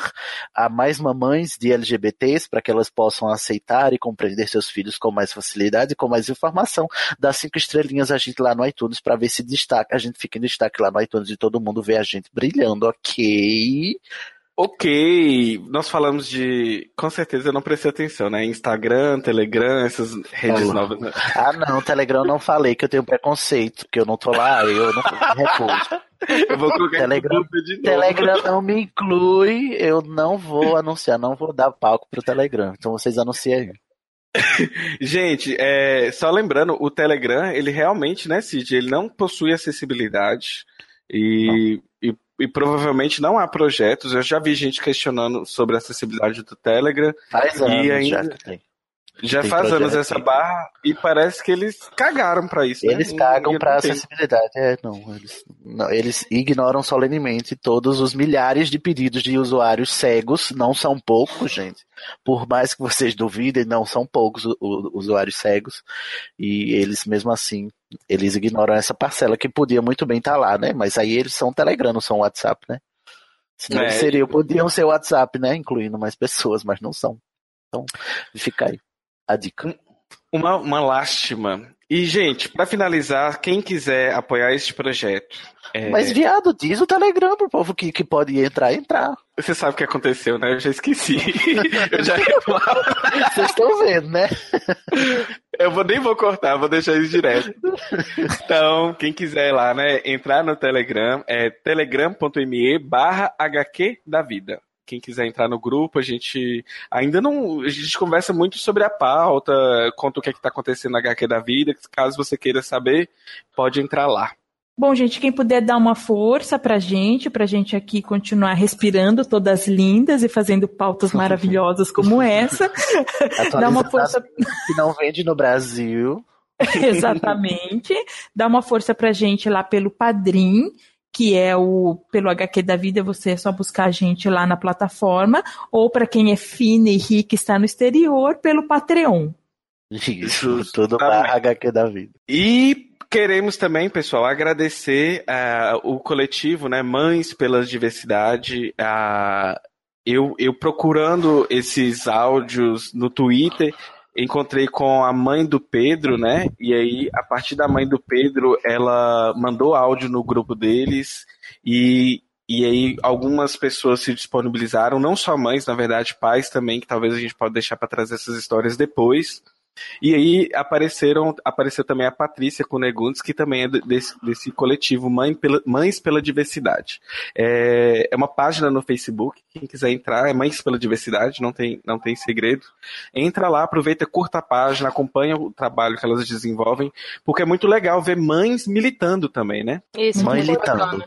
a mais mamães de LGBTs para que elas possam aceitar e compreender seus filhos com mais facilidade e com mais informação, dá cinco estrelinhas a gente lá no iTunes para ver se destaca, a gente fica em destaque lá no iTunes e todo mundo vê a gente brilhando, ok? Ok, nós falamos de. Com certeza eu não prestei atenção, né? Instagram, Telegram, essas redes novas. né? Ah, não, Telegram eu não falei que eu tenho preconceito, que eu não tô lá, eu não recuso. Eu vou colocar Telegram, de novo. Telegram não me inclui, eu não vou anunciar, não vou dar palco pro Telegram. Então vocês anunciem aí. Gente, é, só lembrando, o Telegram, ele realmente, né, Cid, ele não possui acessibilidade e, e, e provavelmente não há projetos. Eu já vi gente questionando sobre a acessibilidade do Telegram. Faz e anos ainda, já que tem. já tem faz anos essa barra e parece que eles cagaram pra isso. né? Eles E- cagam entendo. acessibilidade. É, não, eles, não, eles ignoram solenemente todos os milhares de pedidos de usuários cegos, não são poucos, gente. Por mais que vocês duvidem, não são poucos usuários cegos. E eles, mesmo assim, eles ignoram essa parcela que podia muito bem estar lá, né? Mas aí eles são Telegram, não são WhatsApp, né? Senão É. eles seriam, podiam ser WhatsApp, né? Incluindo mais pessoas, mas não são. Então, fica aí a dica. Uma, uma lástima. E, gente, pra finalizar, quem quiser apoiar este projeto. é, Mas, viado, diz o Telegram pro povo que, que pode entrar, entrar. Você sabe o que aconteceu, né? Eu já esqueci. eu já. Vocês estão vendo, né? Eu vou, nem vou cortar, vou deixar isso direto. Então, quem quiser lá, né, entrar no Telegram, é telegram.me barra HQ da vida. Quem quiser entrar no grupo, a gente ainda não. A gente conversa muito sobre a pauta, conta o que é está acontecendo na HQ da vida. Caso você queira saber, pode entrar lá. Bom, gente, quem puder dar uma força pra gente, pra gente aqui continuar respirando todas lindas e fazendo pautas maravilhosas como essa, dá uma força. que não vende no Brasil. Exatamente. Dá uma força pra gente lá pelo Padrim, que é o pelo HQ da vida, você é só buscar a gente lá na plataforma, ou pra quem é fina e rica e está no exterior, pelo Patreon. Isso, tudo barra HQ da vida. E queremos também, pessoal, agradecer ah, o coletivo, né, Mães pela Diversidade. ah, eu, eu procurando esses áudios no Twitter, encontrei com a mãe do Pedro, né? E aí, a partir da mãe do Pedro, ela mandou áudio no grupo deles e e aí algumas pessoas se disponibilizaram, não só mães, na verdade, pais também, que talvez a gente pode deixar para trazer essas histórias depois. E aí apareceram, apareceu também a Patrícia Cunegundes, que também é de- desse, desse coletivo Mãe pela- Mães pela Diversidade. É, é uma página no Facebook, quem quiser entrar, é Mães pela Diversidade, não tem, não tem segredo. Entra lá, aproveita, curta a página, acompanha o trabalho que elas desenvolvem, porque é muito legal ver mães militando também, né? Isso, Mãe muito litando. bacana.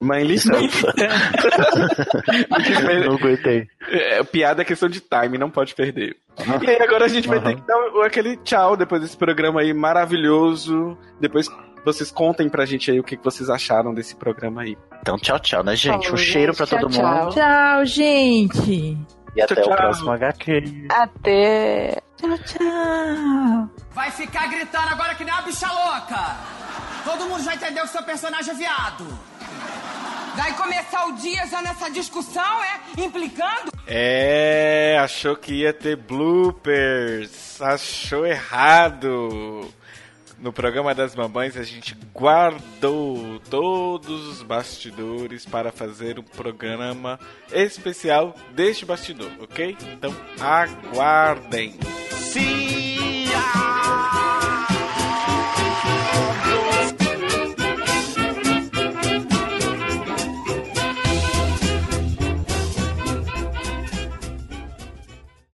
Mãe litando. Não aguentei. É, piada é questão de time, não pode perder. E aí agora a gente vai ter que dar o- aquele tchau depois desse programa aí maravilhoso. Depois vocês contem pra gente aí o que vocês acharam desse programa aí. Então, tchau, tchau, né, gente? Falou, um cheiro gente. pra todo Tchau, mundo. Tchau, gente. E até Tchau, o próximo HQ. Até. Tchau, tchau. Vai ficar gritando agora que nem uma bicha louca. Todo mundo já entendeu que seu personagem é viado. Vai começar o dia já nessa discussão, é? Implicando? É, achou que ia ter bloopers. Achou errado. No programa das mamães a gente guardou todos os bastidores para fazer um programa especial deste bastidor, ok? Então aguardem. A